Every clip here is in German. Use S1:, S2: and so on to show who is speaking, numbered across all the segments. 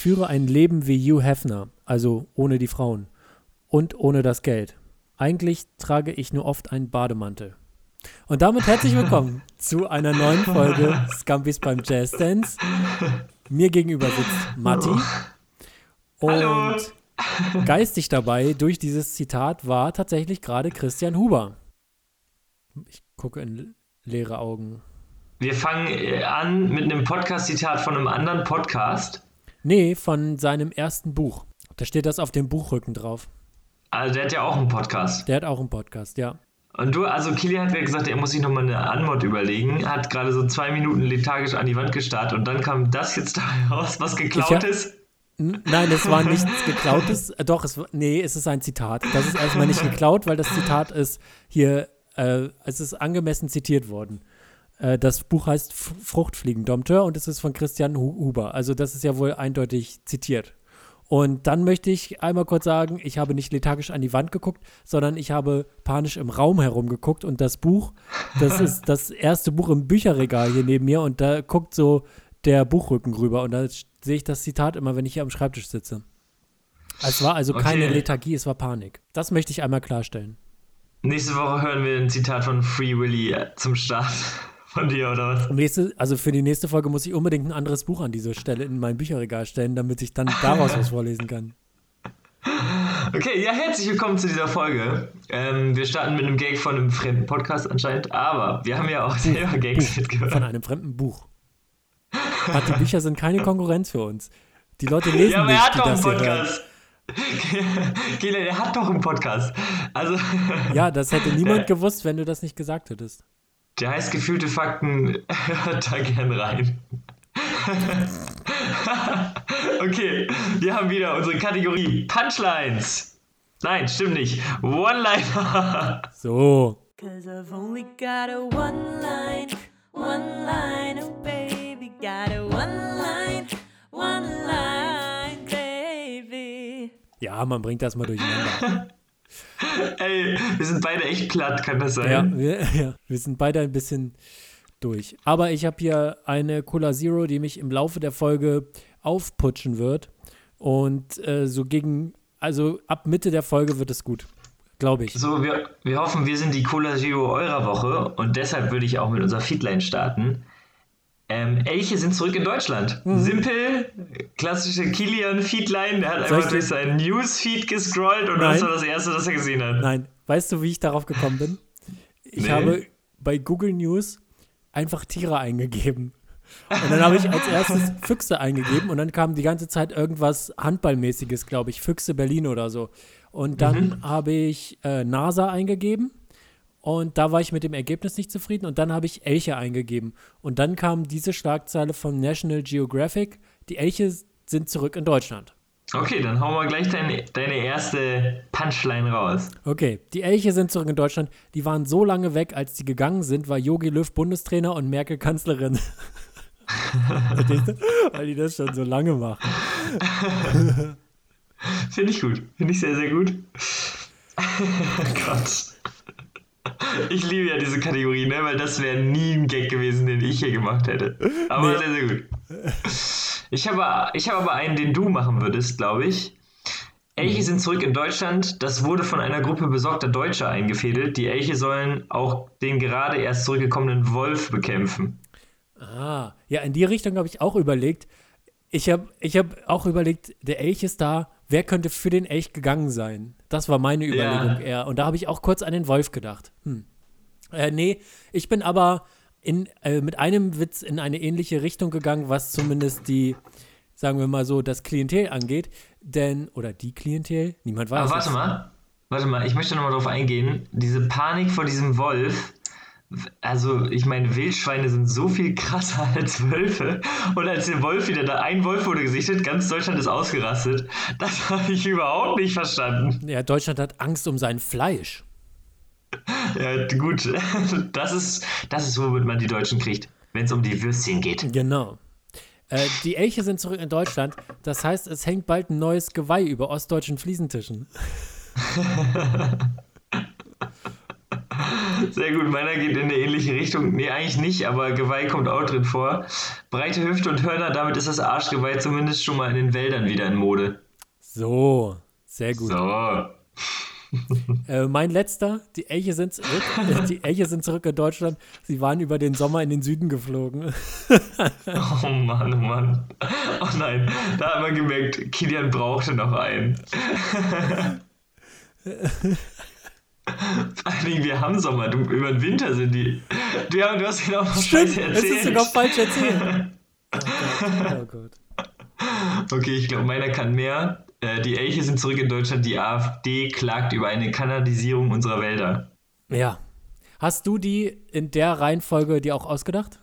S1: Ich führe ein Leben wie Hugh Hefner, also ohne die Frauen und ohne das Geld. Eigentlich trage ich nur oft einen Bademantel. Und damit herzlich willkommen zu einer neuen Folge Scampis beim Jazz Dance. Mir gegenüber sitzt Matti. Und
S2: Hallo.
S1: geistig dabei durch dieses Zitat war tatsächlich gerade Christian Huber. Ich gucke in leere Augen.
S2: Wir fangen äh, an mit einem Podcast-Zitat von einem anderen Podcast.
S1: Nee, von seinem ersten Buch. Da steht das auf dem Buchrücken drauf.
S2: Also der hat ja auch einen Podcast.
S1: Der hat auch einen Podcast, ja.
S2: Und du, also Kilian hat mir gesagt, er muss sich nochmal eine Anmod überlegen. Hat gerade so zwei Minuten lethargisch an die Wand gestarrt und dann kam das jetzt da raus, was geklaut ist.
S1: N- Nein, es war nichts geklautes. Äh, doch, es war, nee, es ist ein Zitat. Das ist erstmal nicht geklaut, weil das Zitat ist hier, äh, es ist angemessen zitiert worden. Äh, das Buch heißt Fruchtfliegen Dompteur und es ist von Christian Hu Huber. Also das ist ja wohl eindeutig zitiert. Und dann möchte ich einmal kurz sagen, ich habe nicht lethargisch an die Wand geguckt, sondern ich habe panisch im Raum herumgeguckt und das Buch, das ist das erste Buch im Bücherregal hier neben mir und da guckt so der Buchrücken rüber und da sehe ich das Zitat immer, wenn ich hier am Schreibtisch sitze. Es war also keine
S2: Okay.
S1: Lethargie, es war Panik. Das möchte ich einmal klarstellen.
S2: Nächste Woche hören wir ein Zitat von Free Willy äh, zum Start von dir, oder was?
S1: Nächste, also für die nächste Folge muss ich unbedingt ein anderes Buch an dieser Stelle in mein Bücherregal stellen, damit ich dann daraus was vorlesen kann.
S2: Okay, ja, herzlich willkommen zu dieser Folge. Ähm, wir starten mit einem Gag von einem fremden Podcast anscheinend, aber wir haben ja auch selber Gags
S1: Von
S2: mitgebracht.
S1: einem fremden Buch. Ach, die Bücher sind keine Konkurrenz für uns. Die Leute lesen
S2: Ja, aber er
S1: nicht,
S2: hat
S1: die
S2: doch einen. Podcast. Kilian, er hat doch einen Podcast. Also,
S1: Ja, das hätte niemand gewusst, wenn du das nicht gesagt hättest.
S2: Der heißt gefühlte Fakten, hört da gern rein. okay, wir haben wieder unsere Kategorie Punchlines. Nein, stimmt nicht. One-Liner.
S1: So.
S3: Cause I've only got a one line, one line, oh baby, got a one line, one line, baby.
S1: Ja, man bringt das mal durcheinander.
S2: Ey, wir sind beide echt platt, kann das sein?
S1: Ja, wir, ja, wir sind beide ein bisschen durch. Aber ich habe hier eine Cola Zero, die mich im Laufe der Folge aufputschen wird. Und äh, so gegen, also ab Mitte der Folge wird es gut. Glaube ich.
S2: So, wir, wir hoffen, wir sind die Cola Zero eurer Woche und deshalb würde ich auch mit unserer Feedline starten. Ähm, Elche sind zurück in Deutschland. Simpel, klassische Kilian Feedline. Der hat
S1: Mhm. Soll
S2: einfach durch seinen Newsfeed gescrollt und das
S1: Nein.
S2: war das Erste, was er gesehen hat.
S1: Nein, weißt du, wie ich darauf gekommen bin? Ich
S2: Nee.
S1: habe bei Google News einfach Tiere eingegeben. Und dann habe ich als erstes Füchse eingegeben und dann kam die ganze Zeit irgendwas Handballmäßiges, glaube ich, Füchse Berlin oder so. Und dann habe ich äh, NASA eingegeben und da war ich mit dem Ergebnis nicht zufrieden und dann habe ich Elche eingegeben. Und dann kam diese Schlagzeile von National Geographic, die Elche sind zurück in Deutschland.
S2: Okay, dann hauen wir gleich deine, deine erste Punchline raus.
S1: Okay, die Elche sind zurück in Deutschland. Die waren so lange weg, als die gegangen sind, war Jogi Löw Bundestrainer und Merkel Kanzlerin. Weil die das schon so lange machen.
S2: Finde ich gut. Finde ich sehr, sehr gut. Gott. Ich liebe ja diese Kategorie, ne? weil das wäre nie ein Gag gewesen, den ich hier gemacht hätte. Aber
S1: Nee.
S2: sehr, sehr gut. Ich habe, ich habe aber einen, den du machen würdest, glaube ich. Elche sind zurück in Deutschland. Das wurde von einer Gruppe besorgter Deutscher eingefädelt. Die Elche sollen auch den gerade erst zurückgekommenen Wolf bekämpfen.
S1: Ah, ja, in die Richtung habe ich auch überlegt. Ich habe ich hab auch überlegt, der Elch ist da. Wer könnte für den Elch gegangen sein? Das war meine Überlegung
S2: Ja.
S1: eher. Und da habe ich auch kurz an den Wolf gedacht. Hm. Äh, nee, ich bin aber in, äh, mit einem Witz in eine ähnliche Richtung gegangen, was zumindest die, sagen wir mal so, das Klientel angeht. Denn, oder die Klientel, niemand weiß.
S2: Aber warte mal, warte mal, ich möchte nochmal drauf eingehen. Diese Panik vor diesem Wolf. Also, ich meine, Wildschweine sind so viel krasser als Wölfe. Und als der Wolf wieder da, ein Wolf wurde gesichtet, ganz Deutschland ist ausgerastet. Das habe ich überhaupt nicht verstanden.
S1: Ja, Deutschland hat Angst um sein Fleisch.
S2: Ja, gut. Das ist, das ist, womit man die Deutschen kriegt, wenn es um die Würstchen geht.
S1: Genau. Äh, die Elche sind zurück in Deutschland. Das heißt, es hängt bald ein neues Geweih über ostdeutschen Fliesentischen.
S2: Sehr gut, meiner geht in eine ähnliche Richtung. Nee, eigentlich nicht, aber Geweih kommt auch drin vor. Breite Hüfte und Hörner, damit ist das Arschgeweih zumindest schon mal in den Wäldern wieder in Mode.
S1: So, sehr gut.
S2: So.
S1: Äh, mein letzter, die Elche sind zurück. Die Elche sind zurück in Deutschland. Sie waren über den Sommer in den Süden geflogen.
S2: Oh Mann, oh Mann. Oh nein, da hat man gemerkt, Kilian brauchte noch einen. Vor allen Dingen, wir haben Sommer, du, über den Winter sind die. Du, ja, du hast genau noch
S1: Stimmt,
S2: Scheiße
S1: es
S2: erzählt.
S1: ist sogar falsch erzählt. Oh Gott, oh Gott.
S2: Okay, ich glaube, meiner kann mehr. Äh, die Elche sind zurück in Deutschland. Die AfD klagt über eine Kanalisierung unserer Wälder.
S1: Ja. Hast du die in der Reihenfolge dir auch ausgedacht?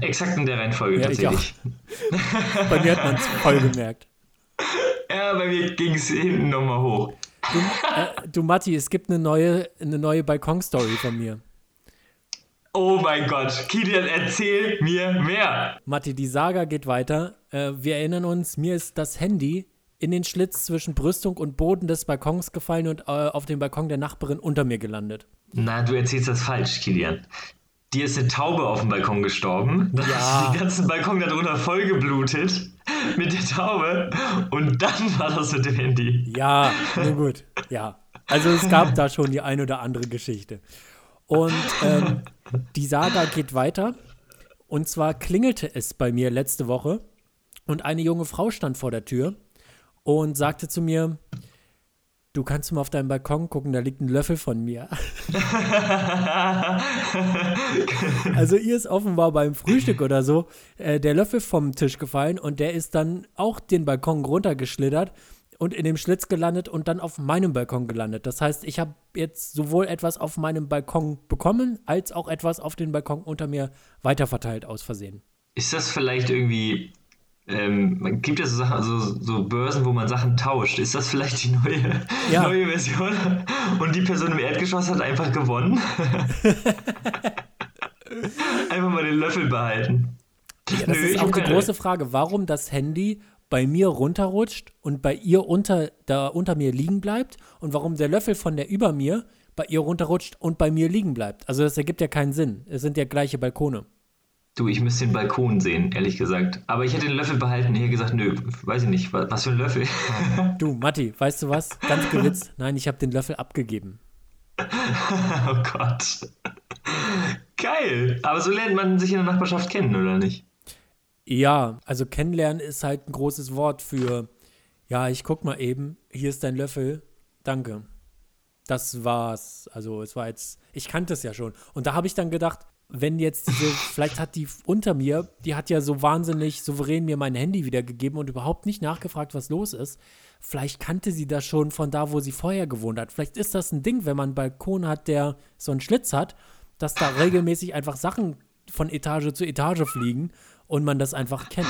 S2: Exakt in der Reihenfolge
S1: Ja, ich
S2: tatsächlich.
S1: Bei mir hat man es voll gemerkt.
S2: Ja, bei mir ging es hinten nochmal hoch.
S1: Du, äh, du Matti, es gibt eine neue, eine neue Balkon-Story von mir.
S2: Oh mein Gott, Kilian, erzähl mir mehr.
S1: Matti, die Saga geht weiter. Äh, wir erinnern uns, mir ist das Handy in den Schlitz zwischen Brüstung und Boden des Balkons gefallen und äh, auf dem Balkon der Nachbarin unter mir gelandet.
S2: Na, du erzählst das falsch, Kilian. Dir ist eine Taube auf dem Balkon gestorben. Dann
S1: Ja.
S2: du den ganzen Balkon darunter vollgeblutet mit der Taube. Und dann war das mit dem Handy.
S1: Ja, nun gut. Ja. Also es gab da schon die ein oder andere Geschichte. Und ähm, die Saga geht weiter. Und zwar klingelte es bei mir letzte Woche und eine junge Frau stand vor der Tür und sagte zu mir, du kannst mal auf deinen Balkon gucken, da liegt ein Löffel von mir. Also ihr ist offenbar beim Frühstück oder so äh, der Löffel vom Tisch gefallen und der ist dann auch den Balkon runtergeschlittert und in dem Schlitz gelandet und dann auf meinem Balkon gelandet. Das heißt, ich habe jetzt sowohl etwas auf meinem Balkon bekommen, als auch etwas auf den Balkon unter mir weiterverteilt aus Versehen.
S2: Ist das vielleicht irgendwie. Ähm, man gibt ja so, so, so Börsen, wo man Sachen tauscht. Ist das vielleicht die neue,
S1: Ja.
S2: neue Version? Und die Person im Erdgeschoss hat einfach gewonnen? einfach mal den Löffel behalten.
S1: Ja, das
S2: Nö,
S1: ist
S2: ich
S1: auch die große Frage, warum das Handy bei mir runterrutscht und bei ihr unter, da unter mir liegen bleibt und warum der Löffel von der über mir bei ihr runterrutscht und bei mir liegen bleibt. Also das ergibt ja keinen Sinn. Es sind ja gleiche Balkone.
S2: Du, ich müsste den Balkon sehen, ehrlich gesagt. Aber ich hätte den Löffel behalten. Ich hätte gesagt, nö, weiß ich nicht. Was, für ein Löffel?
S1: Du, Matti, weißt du was? Ganz gewitzt. Nein, ich habe den Löffel abgegeben.
S2: oh Gott. Geil. Aber so lernt man sich in der Nachbarschaft kennen, oder nicht?
S1: Ja, also kennenlernen ist halt ein großes Wort für, ja, ich guck mal eben, hier ist dein Löffel, danke. Das war's. Also es war jetzt, ich kannte es ja schon. Und da habe ich dann gedacht, wenn jetzt diese, vielleicht hat die unter mir, die hat ja so wahnsinnig souverän mir mein Handy wiedergegeben und überhaupt nicht nachgefragt, was los ist. Vielleicht kannte sie das schon von da, wo sie vorher gewohnt hat. Vielleicht ist das ein Ding, wenn man einen Balkon hat, der so einen Schlitz hat, dass da regelmäßig einfach Sachen von Etage zu Etage fliegen und man das einfach kennt.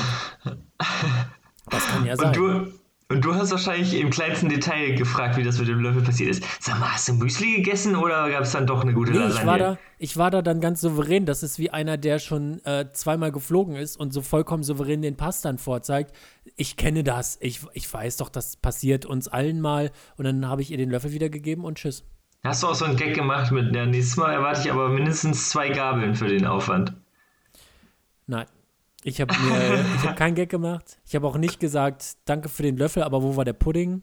S1: Das kann ja sein.
S2: Und du, und du hast wahrscheinlich im kleinsten Detail gefragt, wie das mit dem Löffel passiert ist. Sag mal, hast du Müsli gegessen oder gab es dann doch eine gute
S1: Nee,
S2: Lasagne?
S1: ich war, da, ich war da dann ganz souverän. Das ist wie einer, der schon äh, zweimal geflogen ist und so vollkommen souverän den Pass dann vorzeigt. Ich kenne das. Ich, ich weiß doch, das passiert uns allen mal. Und dann habe ich ihr den Löffel wiedergegeben und tschüss.
S2: Hast du auch so einen Gag gemacht mit, ja, nächstes Mal erwarte ich aber mindestens zwei Gabeln für den Aufwand.
S1: Nein. Ich habe habe keinen Gag gemacht. Ich habe auch nicht gesagt, danke für den Löffel, aber wo war der Pudding?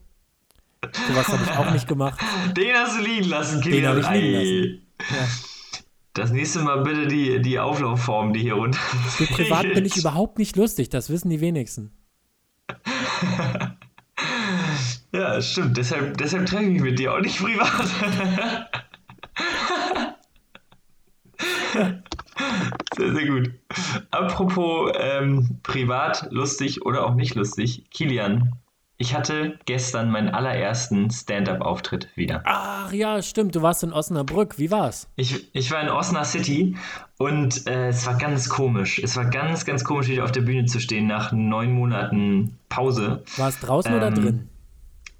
S1: Sowas habe ich auch nicht gemacht.
S2: Den hast du liegen lassen,
S1: Den
S2: Kilian.
S1: habe ich liegen
S2: Ei.
S1: Ja.
S2: Das nächste Mal bitte die, die Auflaufform, die hier runter.
S1: Für privat bin ich überhaupt nicht lustig, das wissen die wenigsten.
S2: Ja, stimmt. Deshalb, deshalb treffe ich mich mit dir auch nicht privat. Sehr, sehr gut. Apropos ähm, privat, lustig oder auch nicht lustig. Kilian, ich hatte gestern meinen allerersten Stand-up-Auftritt wieder.
S1: Ach ja, stimmt, du warst in Osnabrück. Wie war's?
S2: Ich, ich war in Osnabrück City und äh, es war ganz komisch. Es war ganz, ganz komisch, wieder auf der Bühne zu stehen nach neun Monaten Pause.
S1: War es draußen oder
S2: Ähm,
S1: drin?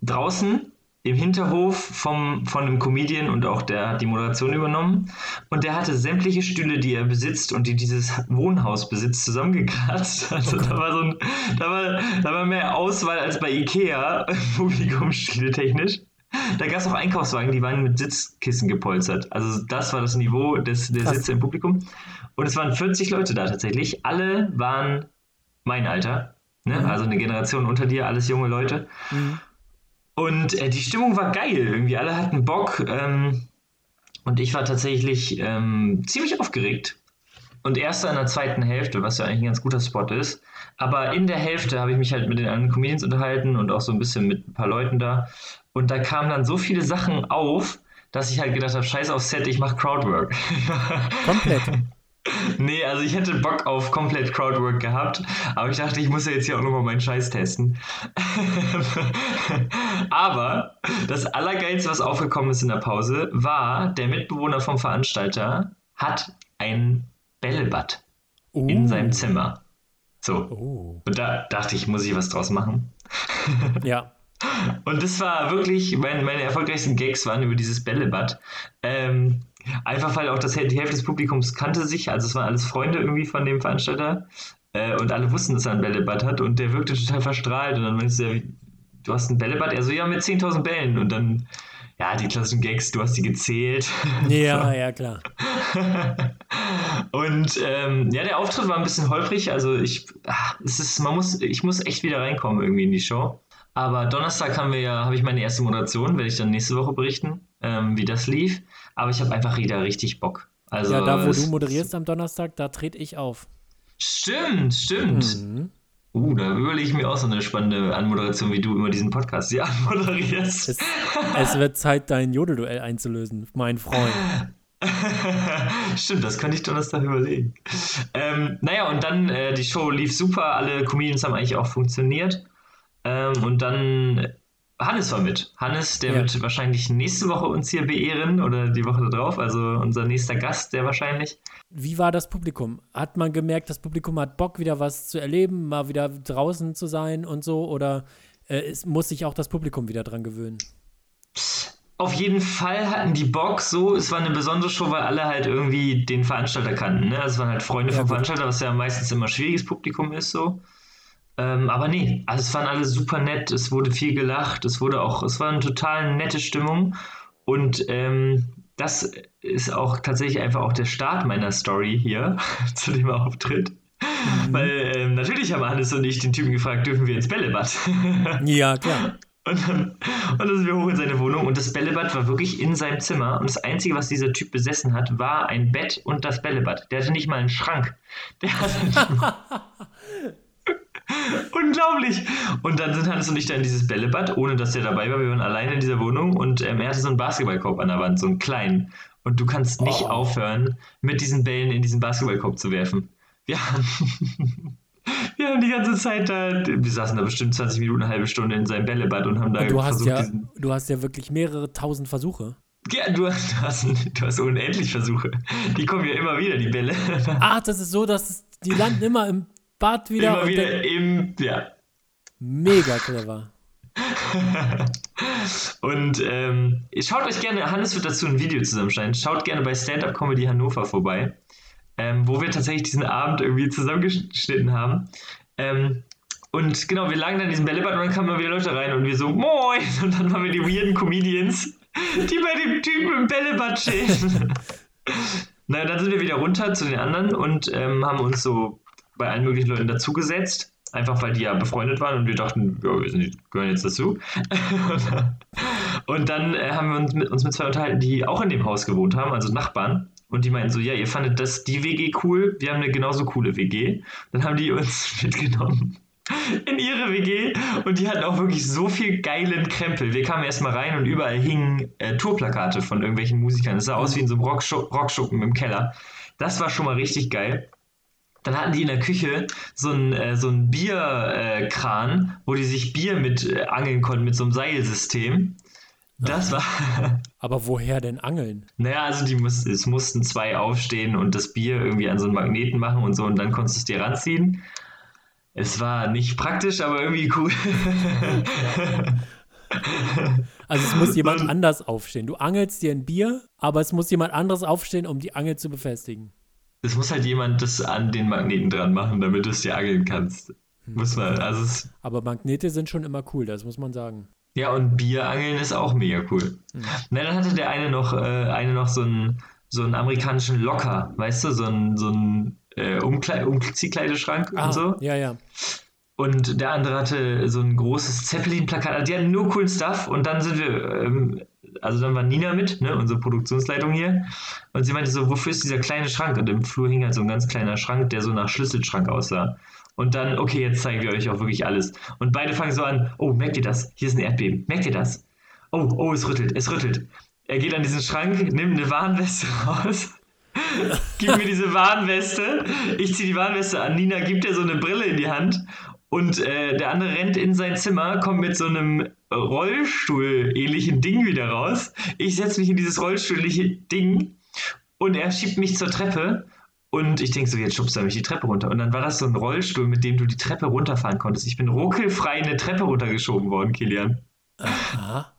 S2: draußen im Hinterhof vom, von einem Comedian und auch der hat die Moderation übernommen. Und der hatte sämtliche Stühle, die er besitzt und die dieses Wohnhaus besitzt, zusammengekratzt. Also da war so ein, da war, da war mehr Auswahl als bei Ikea, Publikumsstühle technisch. da gab es auch Einkaufswagen, die waren mit Sitzkissen gepolstert. Also das war das Niveau des, der
S1: Krass.
S2: Sitze im Publikum. Und es waren 40 Leute da tatsächlich. Alle waren mein Alter. Ne?
S1: Mhm.
S2: Also eine Generation unter dir, alles junge Leute.
S1: Mhm.
S2: Und äh, die Stimmung war geil. Irgendwie alle hatten Bock. Ähm, und ich war tatsächlich ähm, ziemlich aufgeregt. Und erst in der zweiten Hälfte, was ja eigentlich ein ganz guter Spot ist. Aber in der Hälfte habe ich mich halt mit den anderen Comedians unterhalten und auch so ein bisschen mit ein paar Leuten da. Und da kamen dann so viele Sachen auf, dass ich halt gedacht habe, scheiß auf Set, ich mache Crowdwork.
S1: Komplett.
S2: Nee, also ich hätte Bock auf komplett Crowdwork gehabt, aber ich dachte, ich muss ja jetzt hier auch nochmal meinen Scheiß testen. aber das Allergeilste, was aufgekommen ist in der Pause, war, der Mitbewohner vom Veranstalter hat ein Bällebad
S1: Oh.
S2: in seinem Zimmer. So.
S1: Oh.
S2: Und da dachte ich, muss ich was draus machen.
S1: Ja.
S2: Und das war wirklich, meine, meine erfolgreichsten Gags waren über dieses Bällebad. Ähm, einfach weil auch das, die Hälfte des Publikums kannte sich, also es waren alles Freunde irgendwie von dem Veranstalter. Äh, und alle wussten, dass er ein Bällebad hat und der wirkte total verstrahlt. Und dann meinst du, ja, wie- du hast ein Bällebad? Er so, ja, mit 10.000 Bällen. Und dann, ja, die klassischen Gags, du hast die gezählt.
S1: Ja, ja, klar.
S2: Und ähm, ja, der Auftritt war ein bisschen holprig. Also ich, ah, es ist, man muss, ich muss echt wieder reinkommen irgendwie in die Show. Aber Donnerstag haben wir ja, habe ich meine erste Moderation, werde ich dann nächste Woche berichten, ähm, wie das lief. Aber ich habe einfach wieder richtig Bock. Also
S1: ja, da, wo du moderierst am Donnerstag, da trete ich auf.
S2: Stimmt, stimmt.
S1: Mhm.
S2: Uh, da überlege ich mir auch so eine spannende Anmoderation, wie du immer diesen Podcast hier anmoderierst.
S1: Es, es wird Zeit, dein Jodelduell einzulösen, mein Freund.
S2: Stimmt, das könnte ich Donnerstag überlegen. Ähm, naja, und dann, äh, die Show lief super, alle Comedians haben eigentlich auch funktioniert. Ähm, und dann, Hannes war mit. Hannes, der
S1: Ja.
S2: wird wahrscheinlich nächste Woche uns hier beehren oder die Woche darauf, also unser nächster Gast, der wahrscheinlich.
S1: Wie war das Publikum? Hat man gemerkt, das Publikum hat Bock, wieder was zu erleben, mal wieder draußen zu sein und so? Oder äh, es muss sich auch das Publikum wieder dran gewöhnen?
S2: Auf jeden Fall hatten die Bock so. Es war eine besondere Show, weil alle halt irgendwie den Veranstalter kannten. Ne? Also es waren halt Freunde
S1: Ja,
S2: vom. Veranstalter, was ja meistens immer schwieriges Publikum ist so. Ähm, aber nee, also es waren alle super nett, es wurde viel gelacht, es wurde auch, es war eine total nette Stimmung. Und ähm, das ist auch tatsächlich einfach auch der Start meiner Story hier zu dem Auftritt. Weil ähm, natürlich haben Hannes und ich den Typen gefragt, dürfen wir ins Bällebad?
S1: Ja, klar.
S2: Und dann, und dann sind wir hoch in seine Wohnung und das Bällebad war wirklich in seinem Zimmer. Und das Einzige, was dieser Typ besessen hat, war ein Bett und das Bällebad. Der hatte nicht mal einen Schrank. Der hatte nicht mal Unglaublich! Und dann sind Hannes und ich da in dieses Bällebad, ohne dass der dabei war. Wir waren alleine in dieser Wohnung und ähm, er hatte so einen Basketballkorb an der Wand, so einen kleinen. Und du kannst nicht
S1: Oh.
S2: aufhören, mit diesen Bällen in diesen Basketballkorb zu werfen. Wir haben, wir haben die ganze Zeit da, wir saßen da bestimmt 20 Minuten, eine halbe Stunde in seinem Bällebad und haben da
S1: Und du hast
S2: versucht,
S1: ja,
S2: diesen.
S1: du hast ja wirklich mehrere tausend Versuche.
S2: Ja, du, hast- du, hast, du hast unendlich Versuche. Die kommen ja immer wieder, die Bälle.
S1: Ach, das ist so, dass es, die landen immer im Bad wieder.
S2: immer wieder
S1: dann-
S2: im, ja,
S1: Mega clever.
S2: Und ähm, schaut euch gerne, Hannes wird dazu ein Video zusammenschneiden. Schaut gerne bei Stand Up Comedy Hannover vorbei, ähm, wo wir tatsächlich diesen Abend irgendwie zusammengeschnitten haben. Ähm, und genau, wir lagen dann in diesem Bällebad und dann kamen immer wieder Leute rein und wir so, moin! Und dann waren wir die weirden Comedians, die bei dem Typen im Bällebad stehen. naja, dann sind wir wieder runter zu den anderen und ähm, haben uns so bei allen möglichen Leuten dazugesetzt. Einfach weil die ja befreundet waren und wir dachten, ja, wir gehören jetzt dazu. und dann äh, haben wir uns mit, uns mit zwei unterhalten, die auch in dem Haus gewohnt haben, also Nachbarn. Und die meinten so, ja, ihr fandet das die WG cool, wir haben eine genauso coole WG. Dann haben die uns mitgenommen in ihre WG und die hatten auch wirklich so viel geilen Krempel. Wir kamen erstmal rein und überall hingen äh, Tourplakate von irgendwelchen Musikern. Es sah aus wie in so einem Rockschu Rockschuppen im Keller. Das war schon mal richtig geil. Dann hatten die in der Küche so einen, äh, so einen Bierkran, äh, wo die sich Bier mit äh, angeln konnten mit so einem Seilsystem. Das war,
S1: Aber woher denn angeln?
S2: naja, also die muss, es mussten zwei aufstehen und das Bier irgendwie an so einen Magneten machen und so und dann konntest du es dir ranziehen. Es war nicht praktisch, aber irgendwie cool.
S1: Also es muss jemand anders aufstehen. Du angelst dir ein Bier, aber es muss jemand anderes aufstehen, um die Angel zu befestigen.
S2: Es muss halt jemand das an den Magneten dran machen, damit du es dir angeln kannst. Muss man, also es,
S1: Aber Magnete sind schon immer cool, das muss man sagen.
S2: Ja, und Bierangeln ist auch mega cool. Na, dann hatte der eine noch, äh, eine noch so einen, so einen amerikanischen Locker, weißt du, so einen, so einen äh, Umkle Umziehkleideschrank
S1: Ah,
S2: und so.
S1: ja, ja.
S2: Und der andere hatte so ein großes Zeppelin-Plakat. Also die hatten nur coolen Stuff. Und dann sind wir, ähm, also dann war Nina mit, ne, unsere Produktionsleitung hier. Und sie meinte so, wofür ist dieser kleine Schrank? Und im Flur hing halt so ein ganz kleiner Schrank, der so nach Schlüsselschrank aussah. Und dann, okay, jetzt zeigen wir euch auch wirklich alles. Und beide fangen so an, oh, merkt ihr das? Hier ist ein Erdbeben. Merkt ihr das? Oh, oh, es rüttelt, es rüttelt. Er geht an diesen Schrank, nimmt eine Warnweste raus. Gib mir diese Warnweste. Ich ziehe die Warnweste an. Nina gibt ihr so eine Brille in die Hand. Und äh, der andere rennt in sein Zimmer, kommt mit so einem Rollstuhl-ähnlichen Ding wieder raus. Ich setze mich in dieses Rollstuhl-ähnliche Ding und er schiebt mich zur Treppe. Und ich denke so, jetzt schubst er mich die Treppe runter. Und dann war das so ein Rollstuhl, mit dem du die Treppe runterfahren konntest. Ich bin ruckelfrei eine Treppe runtergeschoben worden, Kilian.
S1: Aha.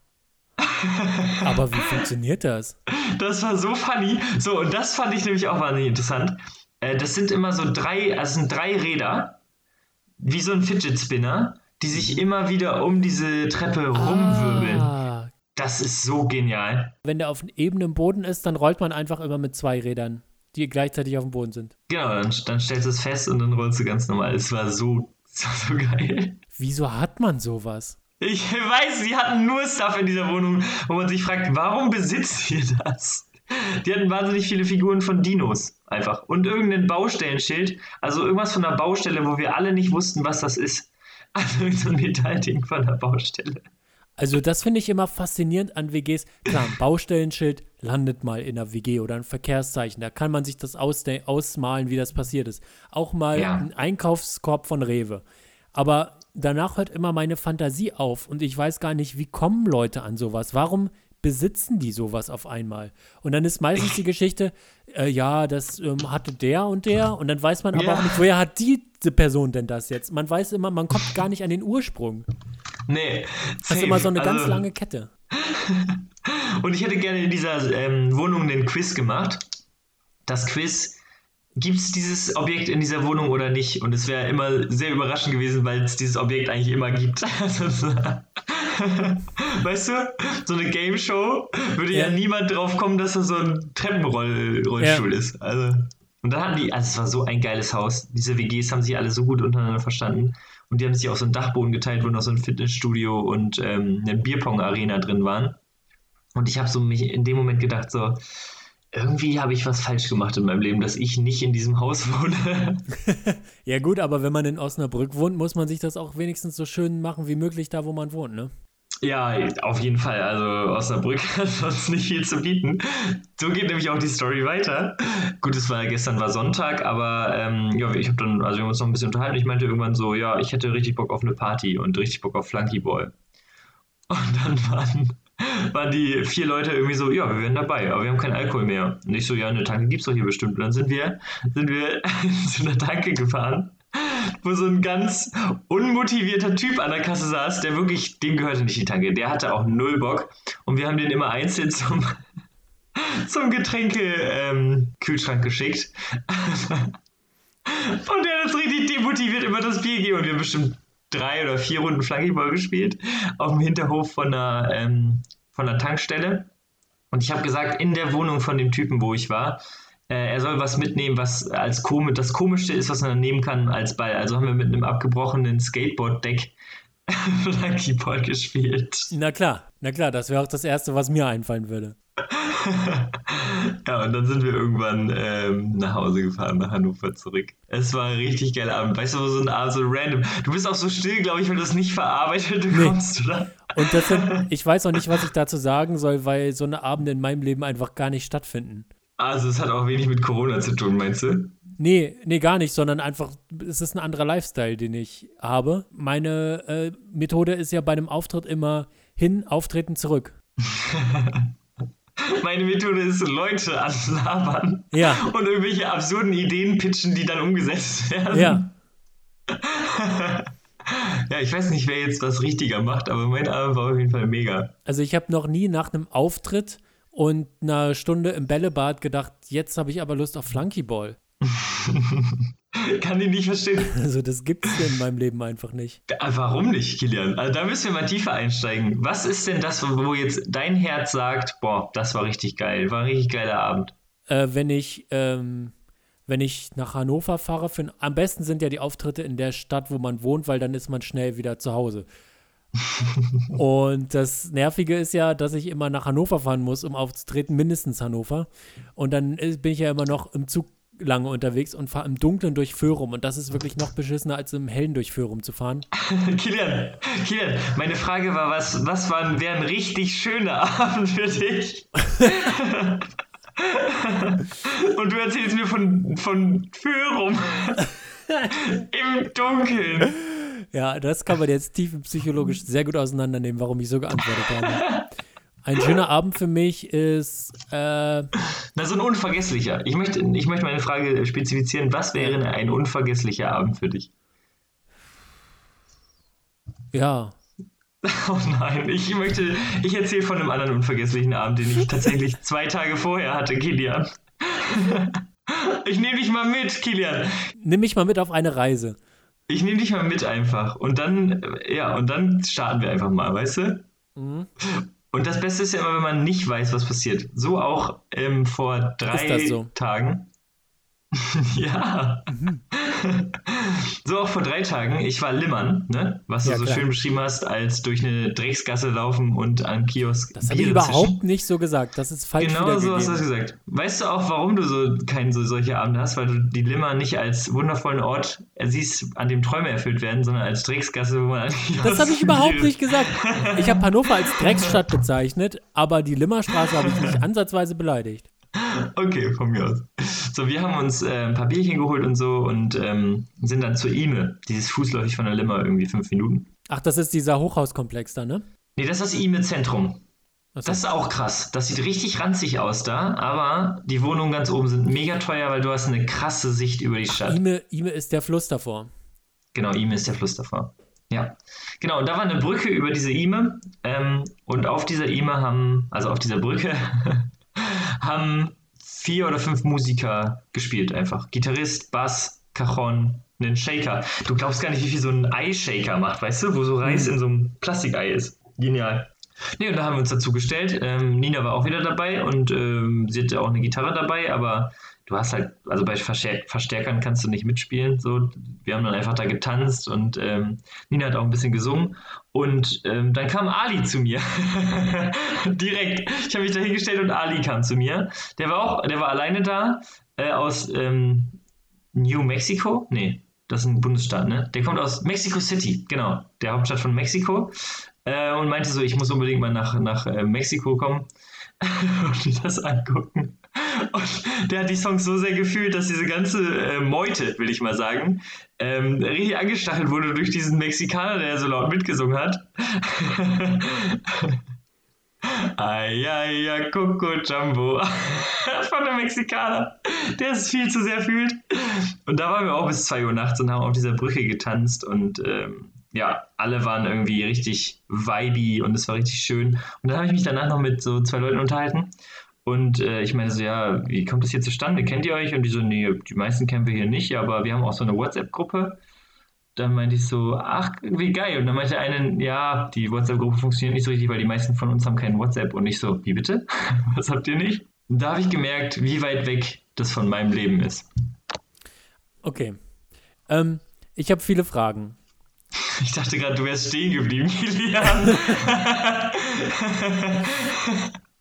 S1: Aber wie funktioniert das?
S2: Das war so funny. So, und das fand ich nämlich auch wahnsinnig interessant. Äh, das sind immer so drei, also sind drei Räder, wie so ein Fidget Spinner, die sich immer wieder um diese Treppe rumwirbeln.
S1: Ah,
S2: Das ist so genial.
S1: wenn der auf ebenem Boden ist, dann rollt man einfach immer mit zwei Rädern, die gleichzeitig auf dem Boden sind.
S2: Genau, dann, dann stellst du es fest und dann rollst du ganz normal. Es war so, es war so geil.
S1: Wieso hat man sowas?
S2: Ich weiß, sie hatten nur Stuff in dieser Wohnung, wo man sich fragt, warum besitzt ihr das? Die hatten wahnsinnig viele Figuren von Dinos einfach und irgendein Baustellenschild, also irgendwas von einer Baustelle, wo wir alle nicht wussten, was das ist. Also so ein Metallding von der Baustelle.
S1: Also das finde ich immer faszinierend an WGs. Klar, ein Baustellenschild landet mal in einer WG oder ein Verkehrszeichen. Da kann man sich das ausmalen, wie das passiert ist. Auch mal
S2: Ja.
S1: ein Einkaufskorb von Rewe. Aber danach hört immer meine Fantasie auf und ich weiß gar nicht, wie kommen Leute an sowas? Warum besitzen die sowas auf einmal? Und dann ist meistens die Geschichte, äh, ja, das ähm, hatte der und der und dann weiß man aber
S2: Ja.
S1: auch nicht, woher hat diese Person denn das jetzt? Man weiß immer, man kommt gar nicht an den Ursprung.
S2: Nee,
S1: Das ist immer so eine ganz
S2: Also-
S1: lange Kette.
S2: Und ich hätte gerne in dieser ähm, Wohnung den Quiz gemacht. Das Quiz, gibt es dieses Objekt in dieser Wohnung oder nicht? Und es wäre immer sehr überraschend gewesen, weil es dieses Objekt eigentlich immer gibt. Weißt du, so eine Game Show würde ja.
S1: Ja.
S2: niemand drauf kommen, dass das so ein Treppenrollstuhl
S1: Ja.
S2: ist. Also, und dann hatten die, also es war so ein geiles Haus. Diese WGs haben sich alle so gut untereinander verstanden. Und die haben sich auch so einen Dachboden geteilt, wo noch so ein Fitnessstudio und ähm, eine Bierpong-Arena drin waren. Und ich habe so mich in dem Moment gedacht, so, irgendwie habe ich was falsch gemacht in meinem Leben, dass ich nicht in diesem Haus wohne.
S1: Ja gut, aber wenn man in Osnabrück wohnt, muss man sich das auch wenigstens so schön machen wie möglich da, wo man wohnt, ne?
S2: Ja, auf jeden Fall. Also Osnabrück hat sonst nicht viel zu bieten. So geht nämlich auch die Story weiter. Gut, es war gestern war Sonntag, aber ähm, ja, ich habe dann, also wir haben uns noch ein bisschen unterhalten. Ich meinte irgendwann so, ja, ich hätte richtig Bock auf eine Party und richtig Bock auf Flunkyball. Und dann waren, waren die vier Leute irgendwie so, ja, wir wären dabei, aber wir haben keinen Alkohol mehr. Und ich so, ja, eine Tanke gibt's doch hier bestimmt. Und dann sind wir, sind wir zu einer Tanke gefahren, wo so ein ganz unmotivierter Typ an der Kasse saß, der wirklich, dem gehörte nicht die Tanke. Der hatte auch null Bock. Und wir haben den immer einzeln zum, zum Getränke-Kühlschrank geschickt. Und der hat uns richtig demotiviert über das Bier gegeben. Und wir haben bestimmt drei oder vier Runden Flankyball gespielt auf dem Hinterhof von einer, ähm, von einer Tankstelle. Und ich habe gesagt, in der Wohnung von dem Typen, wo ich war, er soll was mitnehmen, was als komisch, das Komischste ist, was man nehmen kann als Ball. Also haben wir mit einem abgebrochenen Skateboard-Deck Flankyball gespielt.
S1: Na klar, na klar, das wäre auch das Erste, was mir einfallen würde.
S2: Ja, und dann sind wir irgendwann ähm, nach Hause gefahren, nach Hannover zurück. Es war ein richtig geiler Abend. Weißt du, so ein Abend, so random. Du bist auch so still, glaube ich, weil du es nicht verarbeitet bekommst, oder?
S1: Und das sind, ich weiß auch nicht, was ich dazu sagen soll, weil so eine Abende in meinem Leben einfach gar nicht stattfinden.
S2: Also, es hat auch wenig mit Corona zu tun, meinst du?
S1: Nee, nee, gar nicht, sondern einfach, es ist ein anderer Lifestyle, den ich habe. Meine äh, Methode ist ja bei einem Auftritt immer hin, auftreten, zurück.
S2: Meine Methode ist, Leute anlabern
S1: Ja,
S2: und irgendwelche absurden Ideen pitchen, die dann umgesetzt werden.
S1: ja.
S2: Ja, ich weiß nicht, wer jetzt was richtiger macht, aber mein Abend war auf jeden Fall mega.
S1: Also ich habe noch nie nach einem Auftritt und einer Stunde im Bällebad gedacht, jetzt habe ich aber Lust auf Flunkyball.
S2: Kann die nicht verstehen.
S1: Also das gibt es in meinem Leben einfach nicht.
S2: Warum nicht, Kilian? Also da müssen wir mal tiefer einsteigen. Was ist denn das, wo wo jetzt dein Herz sagt, boah, das war richtig geil, war ein richtig geiler Abend.
S1: Äh, wenn ich ähm, wenn ich nach Hannover fahre, für, am besten sind ja die Auftritte in der Stadt, wo man wohnt, weil dann ist man schnell wieder zu Hause. Und das Nervige ist ja, dass ich immer nach Hannover fahren muss, um aufzutreten, mindestens Hannover. Und dann äh, bin ich ja immer noch im Zug lange unterwegs und fahre im Dunkeln durch Föhrum. Und das ist wirklich noch beschissener, als im Hellen durch Föhrum zu fahren.
S2: Kilian, Kilian, meine Frage war, was, was war, wäre ein richtig schöner Abend für dich? Und du erzählst mir von, von Führung im Dunkeln.
S1: Ja, das kann man jetzt tiefenpsychologisch sehr gut auseinandernehmen, warum ich so geantwortet habe. Ein schöner Abend für mich ist, äh,
S2: Na, so ein unvergesslicher. Ich möchte, ich möchte meine Frage spezifizieren. Was wäre ein unvergesslicher Abend für dich?
S1: ja,
S2: Oh nein, ich möchte, ich erzähle von einem anderen unvergesslichen Abend, den ich tatsächlich zwei Tage vorher hatte, Kilian. Ich nehme dich mal mit, Kilian.
S1: nimm mich mal mit auf eine Reise.
S2: Ich nehme dich mal mit einfach. Und dann, äh, ja, und dann starten wir einfach mal, weißt du?
S1: Mhm.
S2: Und das Beste ist ja immer, wenn man nicht weiß, was passiert. So auch ähm, vor drei
S1: Ist das so?
S2: Tagen. ja. so auch vor drei Tagen. Ich war Limmern, ne? Was du
S1: Ja,
S2: so
S1: klar.
S2: schön beschrieben hast, als durch eine Drecksgasse laufen und an Kiosk.
S1: Das habe ich überhaupt
S2: zischen.
S1: nicht so gesagt. Das ist falsch
S2: Genau so hast du das gesagt. Weißt du auch, warum du so keinen so solche Abende hast? Weil du die Limmer nicht als wundervollen Ort siehst, an dem Träume erfüllt werden, sondern als Drecksgasse, wo man an
S1: Das habe ich überhaupt nicht gesagt. Ich habe Hannover als Drecksstadt bezeichnet, aber die Limmerstraße habe ich nicht ansatzweise beleidigt.
S2: Okay, von mir aus. So, wir haben uns äh, ein paar Bierchen geholt und so und ähm, sind dann zur Ime. Dieses fußläufig von der Limmer irgendwie fünf Minuten.
S1: Ach, das ist dieser Hochhauskomplex da, ne?
S2: Nee, das ist das Ime Zentrum.
S1: Achso.
S2: Das ist auch krass. Das sieht richtig ranzig aus da, aber die Wohnungen ganz oben sind mega teuer, weil du hast eine krasse Sicht über die Stadt.
S1: Ime, Ime ist der Fluss davor.
S2: Genau, Ime ist der Fluss davor. Ja, genau. Und da war eine Brücke über diese Ime. Ähm, und auf dieser Ime haben, also auf dieser Brücke, haben vier oder fünf Musiker gespielt einfach. Gitarrist, Bass, Cajon, einen Shaker. Du glaubst gar nicht, wie viel so ein Eishaker macht, weißt du? Wo so Reis in so einem Plastikei ist. Genial. Nee, und da haben wir uns dazu gestellt. Ähm, Nina war auch wieder dabei und ähm, sie hatte auch eine Gitarre dabei, aber du hast halt, also bei Verstär Verstärkern kannst du nicht mitspielen. So, wir haben dann einfach da getanzt und ähm, Nina hat auch ein bisschen gesungen. Und ähm, dann kam Ali zu mir. Direkt. Ich habe mich da hingestellt und Ali kam zu mir. Der war auch, der war alleine da, äh, aus ähm, New Mexico. Nee, das ist ein Bundesstaat, ne? Der kommt aus Mexico City, genau, der Hauptstadt von Mexiko. Äh, und meinte so, ich muss unbedingt mal nach, nach äh, Mexiko kommen und das angucken. Und der hat die Songs so sehr gefühlt, dass diese ganze äh, Meute, will ich mal sagen, ähm, richtig angestachelt wurde durch diesen Mexikaner, der so laut mitgesungen hat. Ay, ay, ay, Coco Jumbo. Von der Mexikaner, der es viel zu sehr fühlt. Und da waren wir auch bis 2 Uhr nachts und haben auf dieser Brücke getanzt und ähm, ja, alle waren irgendwie richtig vibey und es war richtig schön. Und dann habe ich mich danach noch mit so zwei Leuten unterhalten. Und äh, ich meine so, ja, wie kommt das hier zustande? Kennt ihr euch? Und die so, nee, die meisten kennen wir hier nicht, aber wir haben auch so eine WhatsApp-Gruppe. Dann meinte ich so, ach, wie geil. Und dann meinte einer, ja, die WhatsApp-Gruppe funktioniert nicht so richtig, weil die meisten von uns haben kein WhatsApp. Und ich so, wie bitte? Was habt ihr nicht? Und da habe ich gemerkt, wie weit weg das von meinem Leben ist.
S1: Okay. Ähm, ich habe viele Fragen.
S2: Ich dachte gerade, du wärst stehen geblieben, Kilian.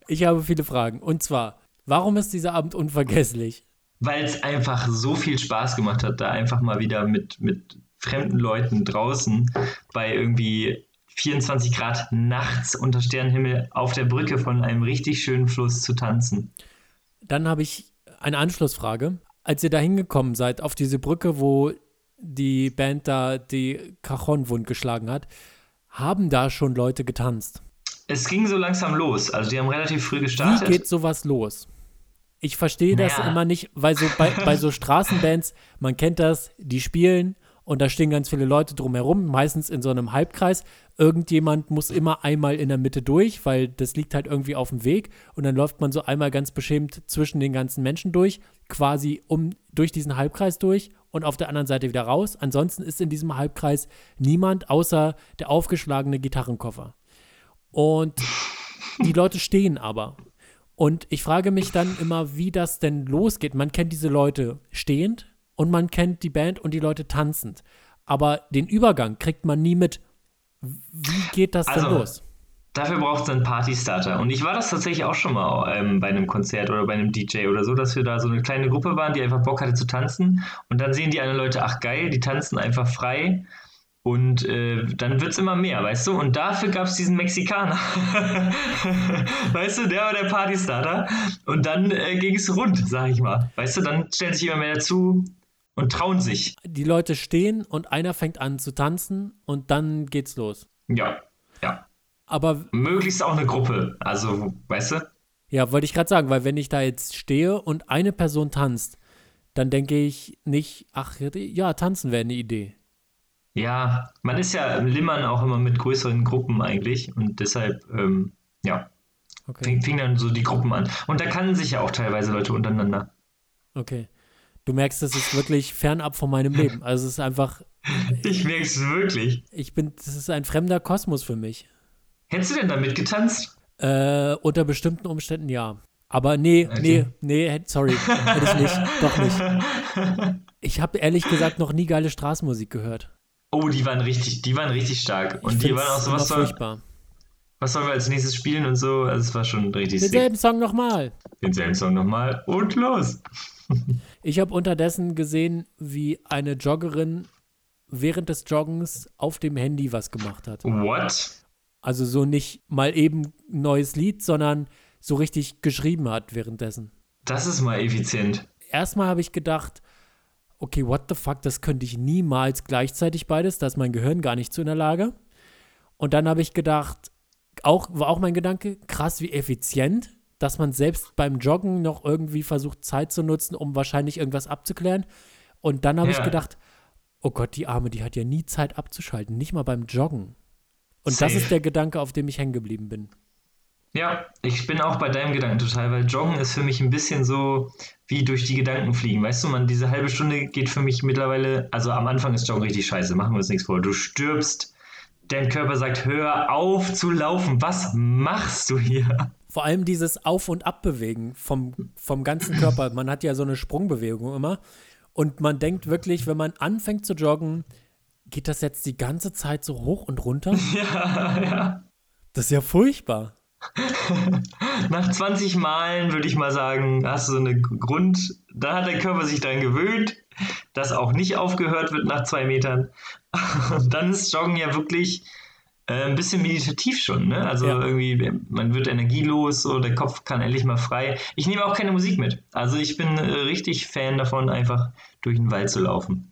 S1: Ich habe viele Fragen. Und zwar, warum ist dieser Abend unvergesslich?
S2: Weil es einfach so viel Spaß gemacht hat, da einfach mal wieder mit, mit fremden Leuten draußen bei irgendwie 24 Grad nachts unter Sternenhimmel auf der Brücke von einem richtig schönen Fluss zu tanzen.
S1: Dann habe ich eine Anschlussfrage. Als ihr da hingekommen seid, auf diese Brücke, wo die Band da die Cajon wund geschlagen hat, haben da schon Leute getanzt.
S2: Es ging so langsam los. Also die haben relativ früh
S1: Wie
S2: gestartet.
S1: geht sowas los? Ich verstehe das
S2: Naja.
S1: immer nicht, weil so bei, bei so Straßenbands, man kennt das, die spielen und da stehen ganz viele Leute drumherum, meistens in so einem Halbkreis. Irgendjemand muss immer einmal in der Mitte durch, weil das liegt halt irgendwie auf dem Weg und dann läuft man so einmal ganz beschämt zwischen den ganzen Menschen durch, quasi um durch diesen Halbkreis durch und auf der anderen Seite wieder raus. Ansonsten ist in diesem Halbkreis niemand außer der aufgeschlagene Gitarrenkoffer. Und die Leute stehen aber. Und ich frage mich dann immer, wie das denn losgeht. Man kennt diese Leute stehend und man kennt die Band und die Leute tanzend. Aber den Übergang kriegt man nie mit. Wie geht das
S2: Also,
S1: denn los?
S2: Dafür braucht es einen Partystarter. Und ich war das tatsächlich auch schon mal ähm, bei einem Konzert oder bei einem DJ oder so, dass wir da so eine kleine Gruppe waren, die einfach Bock hatte zu tanzen. Und dann sehen die anderen Leute, ach geil, die tanzen einfach frei. Und äh, dann wird es immer mehr, weißt du? Und dafür gab es diesen Mexikaner. weißt du, der war der Partystarter. Und dann äh, ging es rund, sag ich mal. Weißt du, dann stellen sich immer mehr dazu und trauen sich.
S1: Die Leute stehen und einer fängt an zu tanzen und dann geht's los.
S2: Ja, ja.
S1: Aber
S2: Möglichst auch eine Gruppe. Also, weißt du?
S1: ja, wollte ich gerade sagen, weil wenn ich da jetzt stehe und eine Person tanzt, dann denke ich nicht, ach ja, tanzen wäre eine Idee.
S2: Ja, man ist ja im Limmern auch immer mit größeren Gruppen eigentlich und deshalb, ähm, ja,
S1: Okay.
S2: fing, fing dann so die Gruppen an. Und da kannten sich ja auch teilweise Leute untereinander.
S1: Okay. Du merkst, das ist wirklich fernab von meinem Leben. Also es ist einfach,
S2: Ich merke es wirklich.
S1: ich bin, das ist ein fremder Kosmos für mich.
S2: Hättest du denn damit getanzt?
S1: Äh, unter bestimmten Umständen ja. Aber nee, nee,
S2: Okay.
S1: nee, hätt- sorry, hätte ich nicht, doch nicht. Ich habe ehrlich gesagt noch nie geile Straßenmusik gehört.
S2: Oh, die waren richtig, die waren richtig stark.
S1: Ich
S2: Und die waren auch so, was soll,
S1: furchtbar.
S2: was sollen wir als nächstes spielen und so? Also es war schon richtig sick.
S1: Denselben Song nochmal.
S2: Denselben Song nochmal und los.
S1: Ich habe unterdessen gesehen, wie eine Joggerin während des Joggens auf dem Handy was gemacht hat.
S2: What?
S1: Also so nicht mal eben ein neues Lied, sondern so richtig geschrieben hat währenddessen.
S2: Das ist mal effizient.
S1: Erstmal habe ich gedacht, okay, what the fuck, das könnte ich niemals gleichzeitig beides, da ist mein Gehirn gar nicht zu in der Lage. Und dann habe ich gedacht, auch, war auch mein Gedanke, krass, wie effizient, dass man selbst beim Joggen noch irgendwie versucht, Zeit zu nutzen, um wahrscheinlich irgendwas abzuklären. Und dann habe ich
S2: Ja.
S1: gedacht, oh Gott, die Arme, die hat ja nie Zeit abzuschalten, nicht mal beim Joggen. Und das
S2: Safe.
S1: ist der Gedanke, auf dem ich hängen geblieben bin.
S2: Ja, ich bin auch bei deinem Gedanken total, weil Joggen ist für mich ein bisschen so wie durch die Gedanken fliegen. Weißt du, man, diese halbe Stunde geht für mich mittlerweile, also am Anfang ist Joggen richtig scheiße, machen wir uns nichts vor. Du stirbst, dein Körper sagt, hör auf zu laufen. Was machst du hier?
S1: Vor allem dieses Auf- und Abbewegen vom, vom ganzen Körper. Man hat ja so eine Sprungbewegung immer. Und man denkt wirklich, wenn man anfängt zu joggen, geht das jetzt die ganze Zeit so hoch und runter?
S2: Ja, ja.
S1: Das ist ja furchtbar.
S2: Nach 20 Malen würde ich mal sagen, hast du so eine Grund, da hat der Körper sich dran gewöhnt, dass auch nicht aufgehört wird nach zwei Metern. Und dann ist Joggen ja wirklich äh, ein bisschen meditativ schon, ne? Also
S1: Ja.
S2: irgendwie, man wird energielos, so der Kopf kann endlich mal frei. Ich nehme auch keine Musik mit. Also ich bin äh, richtig Fan davon, einfach durch den Wald zu laufen.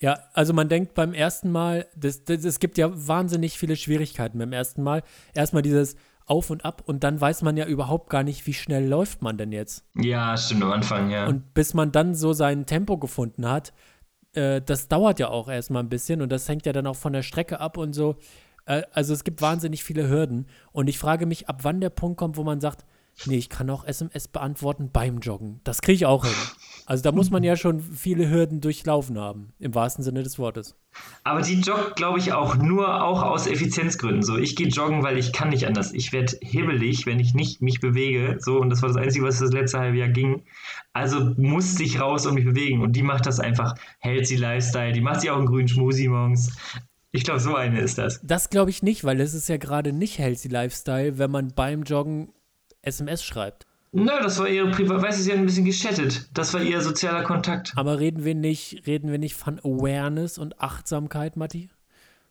S1: Ja, also man denkt beim ersten Mal, das, das, es gibt ja wahnsinnig viele Schwierigkeiten beim ersten Mal. Erstmal dieses Auf und Ab und dann weiß man ja überhaupt gar nicht, wie schnell läuft man denn jetzt.
S2: Ja, stimmt, am Anfang, ja.
S1: Und bis man dann so sein Tempo gefunden hat, äh, das dauert ja auch erstmal ein bisschen und das hängt ja dann auch von der Strecke ab und so. Äh, also es gibt wahnsinnig viele Hürden und ich frage mich, ab wann der Punkt kommt, wo man sagt, nee, ich kann auch SMS beantworten beim Joggen. Das kriege ich auch hin. Also da muss man ja schon viele Hürden durchlaufen haben, im wahrsten Sinne des Wortes.
S2: Aber die joggt, glaube ich, auch nur auch aus Effizienzgründen. So, ich gehe joggen, weil ich kann nicht anders. Ich werde hibbelig, wenn ich nicht mich bewege. So, und das war das Einzige, was das letzte halbe Jahr ging. Also musste ich raus und mich bewegen. Und die macht das einfach healthy Lifestyle. Die macht sich auch einen grünen Schmusi morgens. Ich glaube, so eine ist das.
S1: Das glaube ich nicht, weil es ist ja gerade nicht healthy Lifestyle, wenn man beim Joggen SMS schreibt.
S2: Na, das war ihre Privat, weiß ich, sie hat ein bisschen geschattet. Das war ihr sozialer Kontakt.
S1: Aber reden wir nicht, reden wir nicht von Awareness und Achtsamkeit, Matti?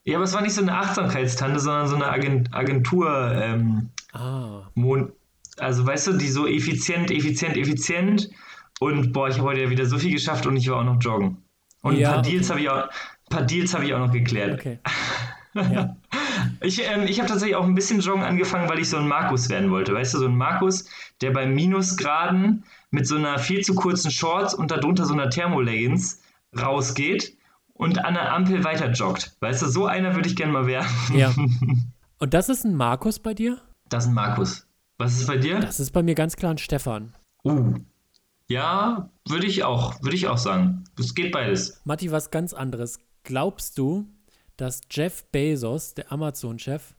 S2: Ja, aber es war nicht so eine Achtsamkeitstante, sondern so eine Agent, Agentur, ähm,
S1: Ah,
S2: Mon also weißt du, die so effizient, effizient, effizient und boah, ich habe heute ja wieder so viel geschafft und ich war auch noch joggen. Und
S1: Ja,
S2: ein paar Deals
S1: okay.
S2: habe ich auch, ein paar Deals habe ich auch noch geklärt.
S1: okay. Ja.
S2: Ich, ähm, ich habe tatsächlich auch ein bisschen Joggen angefangen, weil ich so ein Markus werden wollte. Weißt du, so ein Markus, der bei Minusgraden mit so einer viel zu kurzen Shorts und darunter so einer Thermoleggings rausgeht und an der Ampel weiter joggt. Weißt du, so einer würde ich gerne mal werden.
S1: Ja. Und das ist ein Markus bei dir?
S2: Das ist ein Markus. Was ist bei dir?
S1: Das ist bei mir ganz klar ein Stefan.
S2: Uh. Ja, würde ich auch, würde ich auch sagen. Es geht beides.
S1: Matti, was ganz anderes. Glaubst du, dass Jeff Bezos, der Amazon-Chef,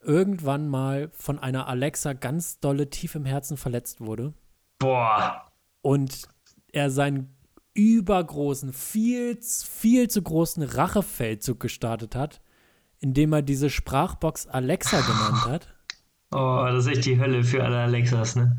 S1: irgendwann mal von einer Alexa ganz dolle tief im Herzen verletzt wurde
S2: Boah.
S1: und er seinen übergroßen, viel, viel zu großen Rachefeldzug gestartet hat, indem er diese Sprachbox Alexa genannt hat?
S2: Oh, das ist echt die Hölle für alle Alexas, ne?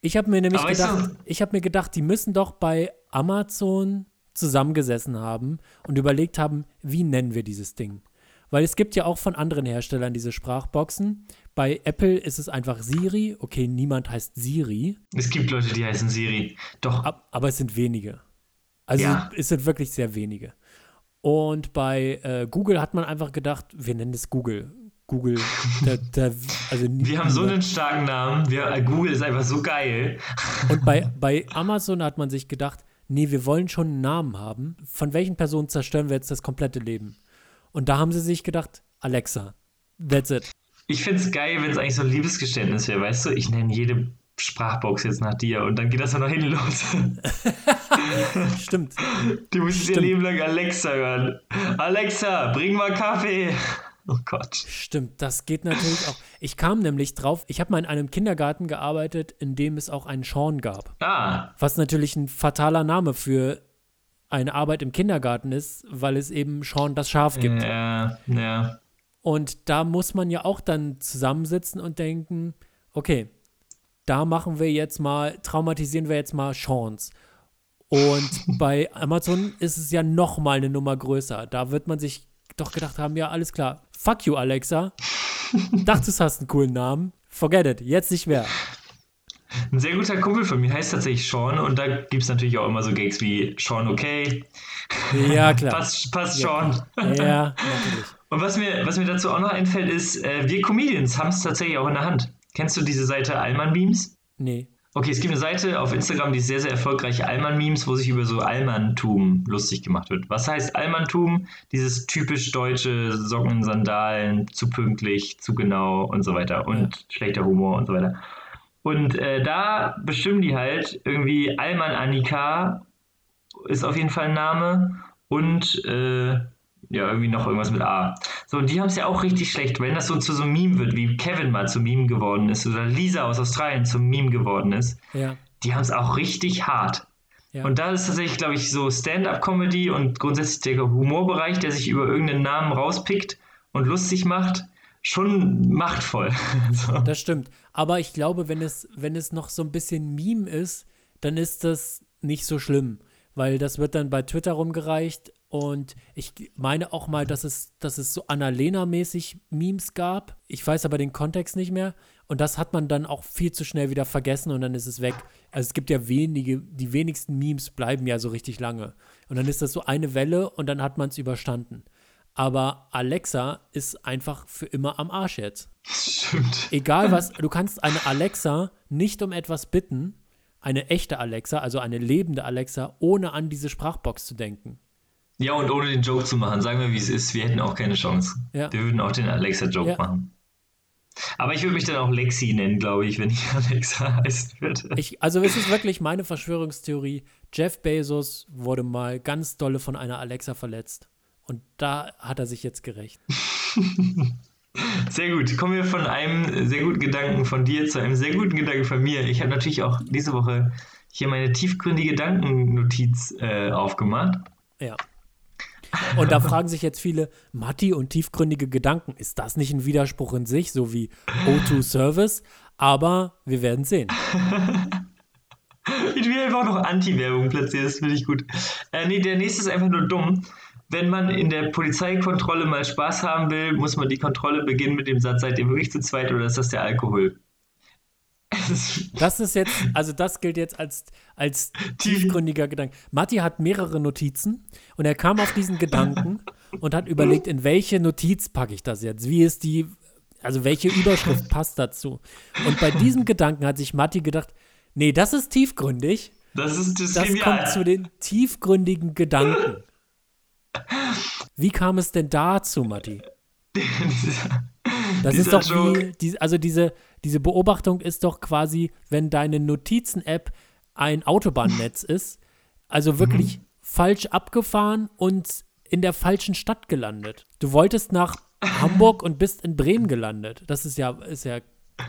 S1: Ich habe mir nämlich
S2: Aber
S1: gedacht,
S2: du-
S1: ich habe mir gedacht, die müssen doch bei Amazon zusammengesessen haben und überlegt haben, wie nennen wir dieses Ding? Weil es gibt ja auch von anderen Herstellern diese Sprachboxen. Bei Apple ist es einfach Siri. Okay, niemand heißt Siri,
S2: Es gibt Leute, die heißen Siri. Doch,
S1: ab, aber es sind wenige. Also
S2: Ja.
S1: es sind wirklich sehr wenige. Und bei äh, Google hat man einfach gedacht, wir nennen es Google. Google, da, da, also
S2: wir haben so einen starken Namen. Wir, äh, Google ist einfach so geil.
S1: Und bei, bei Amazon hat man sich gedacht, nee, wir wollen schon einen Namen haben. Von welchen Personen zerstören wir jetzt das komplette Leben? Und da haben sie sich gedacht, Alexa, that's it.
S2: Ich finde es geil, wenn es eigentlich so ein Liebesgeständnis wäre, weißt du? Ich nenne jede Sprachbox jetzt nach dir und dann geht das dann noch hin los.
S1: Stimmt.
S2: Du musst ihr
S1: Stimmt.
S2: Leben lang Alexa hören. Alexa, bring mal Kaffee. Oh Gott.
S1: Stimmt, das geht natürlich auch. Ich kam nämlich drauf, ich habe mal in einem Kindergarten gearbeitet, in dem es auch einen Sean gab.
S2: Ah,
S1: Was natürlich ein fataler Name für eine Arbeit im Kindergarten ist, weil es eben Sean das Schaf gibt.
S2: ja, ja.
S1: Und da muss man ja auch dann zusammensitzen und denken, okay, da machen wir jetzt mal, traumatisieren wir jetzt mal Chance. Und bei Amazon ist es ja noch mal eine Nummer größer. Da wird man sich doch gedacht haben, ja, alles klar, fuck you, Alexa. Dachtest, hast einen coolen Namen. Forget it, jetzt nicht mehr.
S2: Ein sehr guter Kumpel von mir heißt tatsächlich Sean und da gibt es natürlich auch immer so Gags wie Sean okay.
S1: Ja, klar.
S2: Passt, passt
S1: Ja,
S2: Sean.
S1: Ja, natürlich.
S2: Und was mir, was mir dazu auch noch einfällt, ist, äh, wir Comedians haben es tatsächlich auch in der Hand. Kennst du diese Seite Allmann Memes?
S1: Nee.
S2: Okay, es gibt eine Seite auf Instagram, die ist sehr, sehr erfolgreich, Allmann-Memes, wo sich über so Allmanntum lustig gemacht wird. Was heißt Allmanntum? Dieses typisch deutsche Socken, Sandalen, zu pünktlich, zu genau und so weiter und schlechter Humor und so weiter. Und äh, da bestimmen die halt irgendwie Allmann Annika ist auf jeden Fall ein Name und äh, ja, irgendwie noch irgendwas mit A. So, die haben es ja auch richtig schlecht, wenn das so zu so einem Meme wird, wie Kevin mal zum Meme geworden ist oder Lisa aus Australien zum Meme geworden ist.
S1: Ja.
S2: Die haben es auch richtig hart.
S1: Ja.
S2: Und da ist tatsächlich, glaube ich, so Stand-up-Comedy und grundsätzlich der Humorbereich, der sich über irgendeinen Namen rauspickt und lustig macht, schon machtvoll. so.
S1: Das stimmt. Aber ich glaube, wenn es, wenn es noch so ein bisschen Meme ist, dann ist das nicht so schlimm. Weil das wird dann bei Twitter rumgereicht und ich meine auch mal, dass es, dass es so Annalena-mäßig Memes gab. Ich weiß aber den Kontext nicht mehr. Und das hat man dann auch viel zu schnell wieder vergessen und dann ist es weg. Also es gibt ja wenige, die wenigsten Memes bleiben ja so richtig lange. Und dann ist das so eine Welle und dann hat man es überstanden. Aber Alexa ist einfach für immer am Arsch jetzt.
S2: Stimmt.
S1: Egal was, du kannst eine Alexa nicht um etwas bitten, eine echte Alexa, also eine lebende Alexa, ohne an diese Sprachbox zu denken.
S2: Ja, und ohne den Joke zu machen, sagen wir, wie es ist, wir hätten auch keine Chance.
S1: Ja.
S2: Wir würden auch den Alexa-Joke
S1: Ja.
S2: machen. Aber ich würde mich dann auch Lexi nennen, glaube ich, wenn ich Alexa heißen würde.
S1: Ich, also es ist wirklich meine Verschwörungstheorie. Jeff Bezos wurde mal ganz dolle von einer Alexa verletzt. Und da hat er sich jetzt gerecht.
S2: Sehr gut. Kommen wir von einem sehr guten Gedanken von dir zu einem sehr guten Gedanken von mir. Ich habe natürlich auch diese Woche hier meine tiefgründige Gedankennotiz äh, aufgemacht.
S1: Ja. Und da fragen sich jetzt viele, Matti und tiefgründige Gedanken, ist das nicht ein Widerspruch in sich, so wie O2 Service? Aber wir werden sehen.
S2: Ich will einfach noch Anti-Werbung platzieren, das finde ich gut. Äh, nee, der nächste ist einfach nur dumm. Wenn man in der Polizeikontrolle mal Spaß haben will, muss man die Kontrolle beginnen mit dem Satz, seid ihr wirklich zu zweit oder ist das der Alkohol?
S1: Das ist jetzt, also das gilt jetzt als, als tiefgründiger Gedanke. Matti hat mehrere Notizen und er kam auf diesen Gedanken und hat überlegt, in welche Notiz packe ich das jetzt? Wie ist die, also welche Überschrift passt dazu? Und bei diesem Gedanken hat sich Matti gedacht, nee, das ist tiefgründig.
S2: Das ist das,
S1: Das
S2: genial.
S1: kommt zu den tiefgründigen Gedanken. Wie kam es denn dazu, Matti? Das ist doch
S2: Joke.
S1: wie, die, also diese, diese Beobachtung ist doch quasi, wenn deine Notizen-App ein Autobahnnetz ist, also wirklich falsch abgefahren und in der falschen Stadt gelandet. Du wolltest nach Hamburg und bist in Bremen gelandet. Das ist ja, ist ja,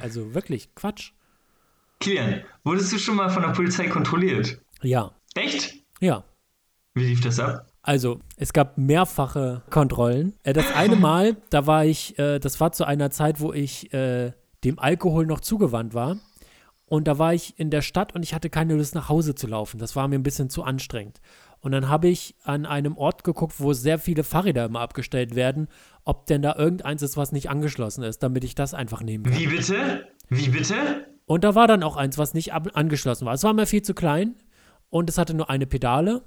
S1: also wirklich Quatsch.
S2: Kilian, wurdest du schon mal von der Polizei kontrolliert?
S1: Ja,
S2: Echt?
S1: ja.
S2: Wie lief das ab?
S1: Also, es gab mehrfache Kontrollen. Äh, das eine Mal, da war ich, äh, das war zu einer Zeit, wo ich äh, dem Alkohol noch zugewandt war. Und da war ich in der Stadt und ich hatte keine Lust, nach Hause zu laufen. Das war mir ein bisschen zu anstrengend. Und dann habe ich an einem Ort geguckt, wo sehr viele Fahrräder immer abgestellt werden, ob denn da irgendeins ist, was nicht angeschlossen ist, damit ich das einfach nehmen kann.
S2: Wie bitte? Wie bitte?
S1: Und da war dann auch eins, was nicht angeschlossen war. Es war mir viel zu klein und es hatte nur eine Pedale,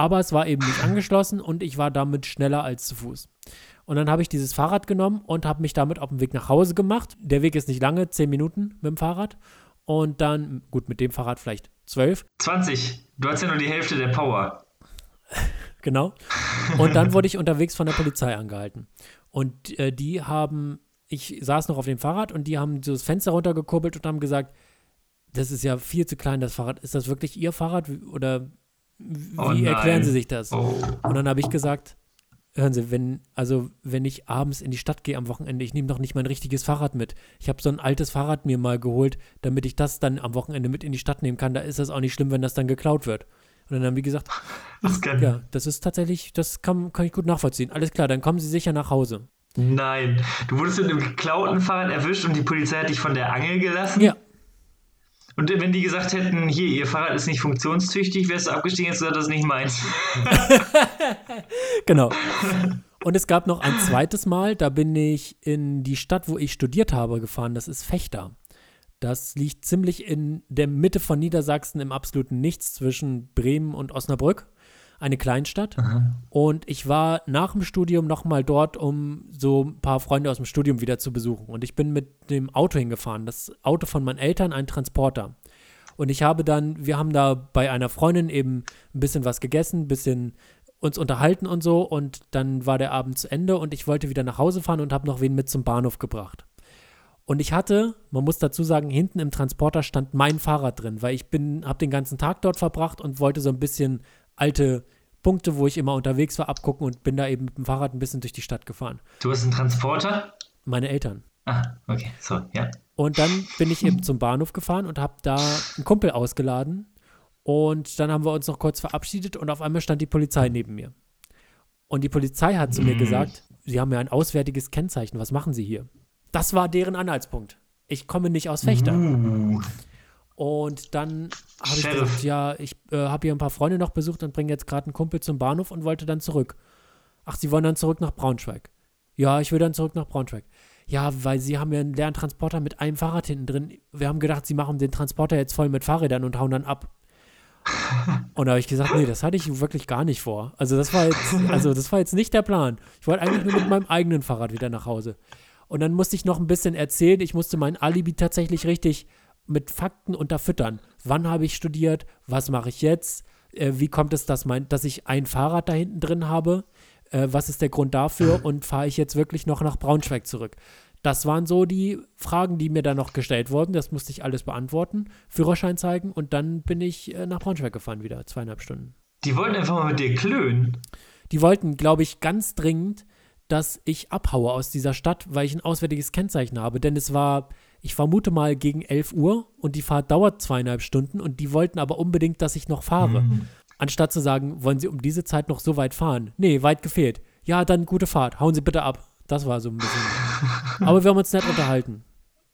S1: aber es war eben nicht angeschlossen und ich war damit schneller als zu Fuß. Und dann habe ich dieses Fahrrad genommen und habe mich damit auf den Weg nach Hause gemacht. Der Weg ist nicht lange, zehn Minuten mit dem Fahrrad. Und dann, gut, mit dem Fahrrad vielleicht zwölf,
S2: 20. Du hast ja nur die Hälfte der Power.
S1: genau. Und dann wurde ich unterwegs von der Polizei angehalten. Und äh, die haben, ich saß noch auf dem Fahrrad und die haben so das Fenster runtergekurbelt und haben gesagt, das ist ja viel zu klein, das Fahrrad. Ist das wirklich Ihr Fahrrad? Oder wie
S2: Oh
S1: erklären Sie sich das?
S2: Oh.
S1: Und dann habe ich gesagt, hören Sie, wenn, also wenn ich abends in die Stadt gehe am Wochenende, ich nehme doch nicht mein richtiges Fahrrad mit. Ich habe so ein altes Fahrrad mir mal geholt, damit ich das dann am Wochenende mit in die Stadt nehmen kann. Da ist das auch nicht schlimm, wenn das dann geklaut wird. Und dann haben die gesagt,
S2: Das kann.
S1: ja, das ist tatsächlich, das kann, kann ich gut nachvollziehen. Alles klar, dann kommen Sie sicher nach Hause.
S2: Nein. Du wurdest mit einem geklauten Fahrrad erwischt und die Polizei hat dich von der Angel gelassen?
S1: Ja,
S2: Und wenn die gesagt hätten, hier, Ihr Fahrrad ist nicht funktionstüchtig, wärst du abgestiegen, du gesagt, das ist nicht meins.
S1: genau. Und es gab noch ein zweites Mal, da bin ich in die Stadt, wo ich studiert habe, gefahren. Das ist Fechter. Das liegt ziemlich in der Mitte von Niedersachsen im absoluten Nichts zwischen Bremen und Osnabrück. Eine Kleinstadt. Und ich war nach dem Studium nochmal dort, um so ein paar Freunde aus dem Studium wieder zu besuchen. Und ich bin mit dem Auto hingefahren. Das Auto von meinen Eltern, ein Transporter. Und ich habe dann, wir haben da bei einer Freundin eben ein bisschen was gegessen, ein bisschen uns unterhalten und so. Und dann war der Abend zu Ende und ich wollte wieder nach Hause fahren und habe noch wen mit zum Bahnhof gebracht. Und ich hatte, man muss dazu sagen, hinten im Transporter stand mein Fahrrad drin, weil ich bin, habe den ganzen Tag dort verbracht und wollte so ein bisschen alte Punkte, wo ich immer unterwegs war, abgucken und bin da eben mit dem Fahrrad ein bisschen durch die Stadt gefahren.
S2: Du hast einen Transporter?
S1: Meine Eltern.
S2: Ah, okay, so, ja.
S1: Und dann bin ich eben zum Bahnhof gefahren und habe da einen Kumpel ausgeladen. Und dann haben wir uns noch kurz verabschiedet und auf einmal stand die Polizei neben mir. Und die Polizei hat zu mir gesagt, Sie haben ja ein auswärtiges Kennzeichen, was machen Sie hier? Das war deren Anhaltspunkt. Ich komme nicht aus Fechter. Und dann habe ich gesagt, ja, ich äh, habe hier ein paar Freunde noch besucht und bringe jetzt gerade einen Kumpel zum Bahnhof und wollte dann zurück. Ach, Sie wollen dann zurück nach Braunschweig? Ja, ich will dann zurück nach Braunschweig. Ja, weil Sie haben ja einen leeren Transporter mit einem Fahrrad hinten drin. Wir haben gedacht, Sie machen den Transporter jetzt voll mit Fahrrädern und hauen dann ab. Und da habe ich gesagt, nee, das hatte ich wirklich gar nicht vor. Also das war jetzt, also das war jetzt nicht der Plan. Ich wollte eigentlich nur mit meinem eigenen Fahrrad wieder nach Hause. Und dann musste ich noch ein bisschen erzählen. Ich musste mein Alibi tatsächlich richtig mit Fakten unterfüttern. Wann habe ich studiert? Was mache ich jetzt? Äh, wie kommt es, dass, mein, dass ich ein Fahrrad da hinten drin habe? Äh, was ist der Grund dafür? Und fahre ich jetzt wirklich noch nach Braunschweig zurück? Das waren so die Fragen, die mir dann noch gestellt wurden. Das musste ich alles beantworten, Führerschein zeigen und dann bin ich äh, nach Braunschweig gefahren wieder, zweieinhalb Stunden.
S2: die wollten einfach mal mit dir klönen.
S1: Die wollten, glaube ich, ganz dringend, dass ich abhaue aus dieser Stadt, weil ich ein auswärtiges Kennzeichen habe. Denn es war, ich vermute mal, gegen 11 Uhr und die Fahrt dauert zweieinhalb Stunden und die wollten aber unbedingt, dass ich noch fahre. Anstatt zu sagen, wollen Sie um diese Zeit noch so weit fahren? Nee, weit gefehlt. Ja, dann gute Fahrt. Hauen Sie bitte ab. Das war so ein bisschen. aber wir haben uns nett unterhalten.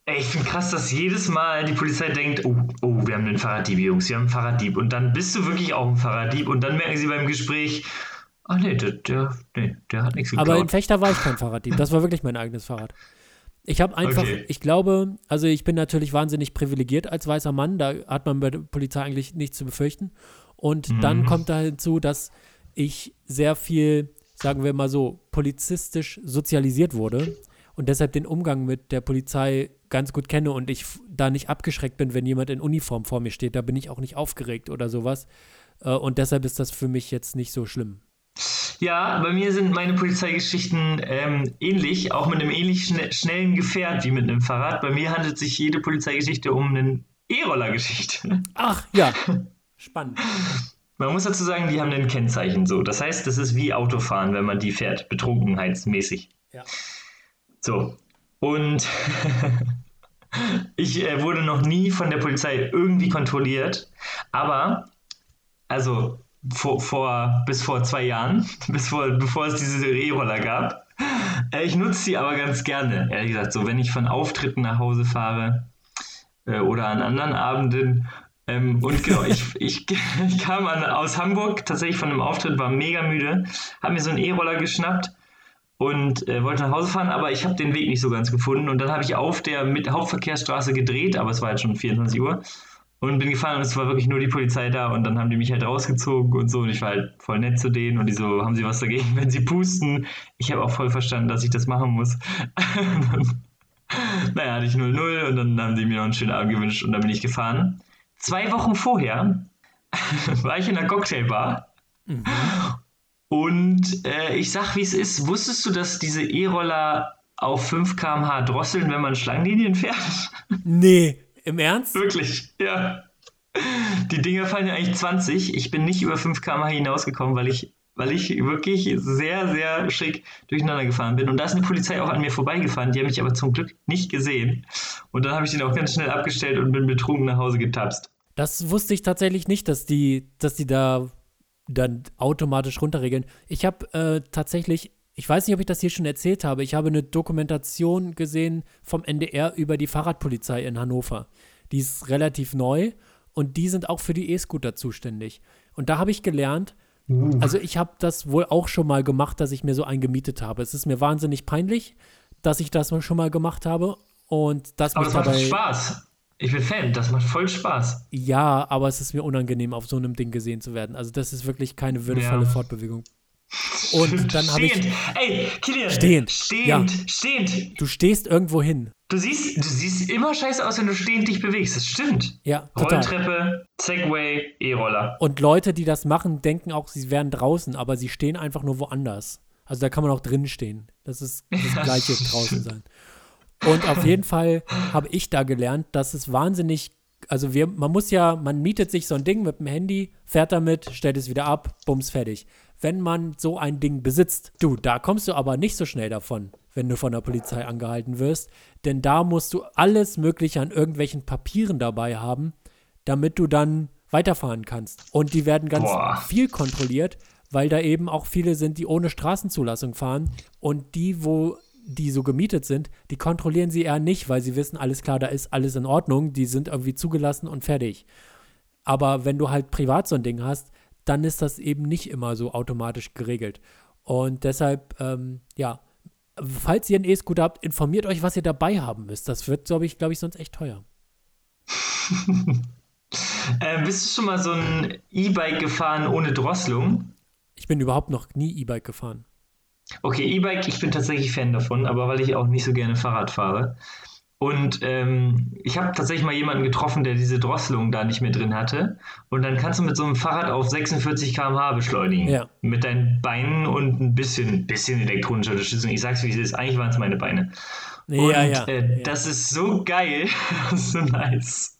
S2: Ey, ich finde krass, dass jedes Mal die Polizei denkt, oh, oh, wir haben einen Fahrraddieb, Jungs, wir haben einen Fahrraddieb. Und dann bist du wirklich auch ein Fahrraddieb und dann merken sie beim Gespräch, ah nee, der, der, nee, der hat nichts geklaut.
S1: Aber in Fechter war ich kein Fahrraddieb. Das war wirklich mein eigenes Fahrrad. Ich habe einfach,
S2: Okay.
S1: ich glaube, also ich bin natürlich wahnsinnig privilegiert als weißer Mann. Da hat man bei der Polizei eigentlich nichts zu befürchten. Und dann kommt da hinzu, dass ich sehr viel, sagen wir mal so, polizistisch sozialisiert wurde und deshalb den Umgang mit der Polizei ganz gut kenne und ich da nicht abgeschreckt bin, wenn jemand in Uniform vor mir steht. Da bin ich auch nicht aufgeregt oder sowas. Äh, Und deshalb ist das für mich jetzt nicht so schlimm.
S2: Ja, bei mir sind meine Polizeigeschichten ähm, ähnlich, auch mit einem ähnlich schne schnellen Gefährt wie mit einem Fahrrad. Bei mir handelt sich jede Polizeigeschichte um eine E-Roller-Geschichte.
S1: Ach, ja. Spannend.
S2: Man muss dazu sagen, die haben ein Kennzeichen so. Das heißt, das ist wie Autofahren, wenn man die fährt, betrunkenheitsmäßig.
S1: Ja.
S2: So. Und ich äh, wurde noch nie von der Polizei irgendwie kontrolliert. Aber, also vor, vor, bis vor zwei Jahren, bis vor, bevor es diese E-Roller gab. Äh, ich nutze sie aber ganz gerne, ehrlich gesagt. So, wenn ich von Auftritten nach Hause fahre äh, oder an anderen Abenden. Ähm, und genau, ich, ich, ich kam an, aus Hamburg tatsächlich von einem Auftritt, war mega müde, habe mir so einen E-Roller geschnappt und äh, wollte nach Hause fahren, aber ich habe den Weg nicht so ganz gefunden. Und dann habe ich auf der mit Hauptverkehrsstraße gedreht, aber es war jetzt schon 24 Uhr und bin gefahren und es war wirklich nur die Polizei da und dann haben die mich halt rausgezogen und so und ich war halt voll nett zu denen und die so, haben sie was dagegen, wenn sie pusten? Ich habe auch voll verstanden, dass ich das machen muss. naja, hatte ich 0-0 und dann haben die mir noch einen schönen Abend gewünscht und dann bin ich gefahren. Zwei Wochen vorher war ich in einer Cocktailbar mhm. und äh, ich sag, wie es ist. Wusstest du, dass diese E-Roller auf 5 km/h drosseln, wenn man Schlangenlinien fährt?
S1: Nee. Im Ernst?
S2: Wirklich, ja. Die Dinger fallen ja eigentlich 20. Ich bin nicht über 5 km hinausgekommen, weil ich, weil ich wirklich sehr, sehr schick durcheinander gefahren bin. Und da ist eine Polizei auch an mir vorbeigefahren. Die haben mich aber zum Glück nicht gesehen. Und dann habe ich den auch ganz schnell abgestellt und bin betrunken nach Hause getapst.
S1: Das wusste ich tatsächlich nicht, dass die, dass die da dann automatisch runterregeln. Ich habe äh, tatsächlich ich weiß nicht, ob ich das hier schon erzählt habe. Ich habe eine Dokumentation gesehen vom NDR über die Fahrradpolizei in Hannover. Die ist relativ neu und die sind auch für die E-Scooter zuständig. Und da habe ich gelernt, uh. also ich habe das wohl auch schon mal gemacht, dass ich mir so einen gemietet habe. Es ist mir wahnsinnig peinlich, dass ich das schon mal gemacht habe und das
S2: Aber das macht Spaß. Ich bin Fan, das macht voll Spaß.
S1: Ja, aber es ist mir unangenehm, auf so einem Ding gesehen zu werden. Also das ist wirklich keine würdevolle ja. Fortbewegung. Und dann habe ich.
S2: Ey, Kilian.
S1: Stehend.
S2: Stehend. Ja. Stehend.
S1: Du stehst irgendwo hin.
S2: Du siehst, du siehst immer scheiße aus, wenn du stehend dich bewegst. Das stimmt.
S1: Ja, total.
S2: Rolltreppe, Segway, E-Roller.
S1: Und Leute, die das machen, denken auch, sie wären draußen, aber sie stehen einfach nur woanders. Also da kann man auch drinnen stehen. Das ist das gleiche draußen sein. Und auf jeden Fall habe ich da gelernt, dass es wahnsinnig also wir, man muss ja, man mietet sich so ein Ding mit dem Handy, fährt damit, stellt es wieder ab, bums, fertig wenn man so ein Ding besitzt. Du, da kommst du aber nicht so schnell davon, wenn du von der Polizei angehalten wirst, denn da musst du alles Mögliche an irgendwelchen Papieren dabei haben, damit du dann weiterfahren kannst. Und die werden ganz Boah. viel kontrolliert, weil da eben auch viele sind, die ohne Straßenzulassung fahren und die, wo die so gemietet sind, die kontrollieren sie eher nicht, weil sie wissen, alles klar, da ist alles in Ordnung, die sind irgendwie zugelassen und fertig. Aber wenn du halt privat so ein Ding hast, dann ist das eben nicht immer so automatisch geregelt. Und deshalb, ähm, ja, falls ihr einen E-Scooter habt, informiert euch, was ihr dabei haben müsst. Das wird, glaube ich, glaube ich, sonst echt teuer.
S2: äh, bist du schon mal so ein E-Bike gefahren ohne Drosselung?
S1: Ich bin überhaupt noch nie E-Bike gefahren.
S2: Okay, E-Bike, ich bin tatsächlich Fan davon, aber weil ich auch nicht so gerne Fahrrad fahre. Und ähm, ich habe tatsächlich mal jemanden getroffen, der diese Drosselung da nicht mehr drin hatte. Und dann kannst du mit so einem Fahrrad auf 46 km/h beschleunigen. Ja. Mit deinen Beinen und ein bisschen, bisschen elektronischer Unterstützung. Ich sag's wie es ist, eigentlich waren es meine Beine. Ja, und ja, äh, das ist so geil, so nice.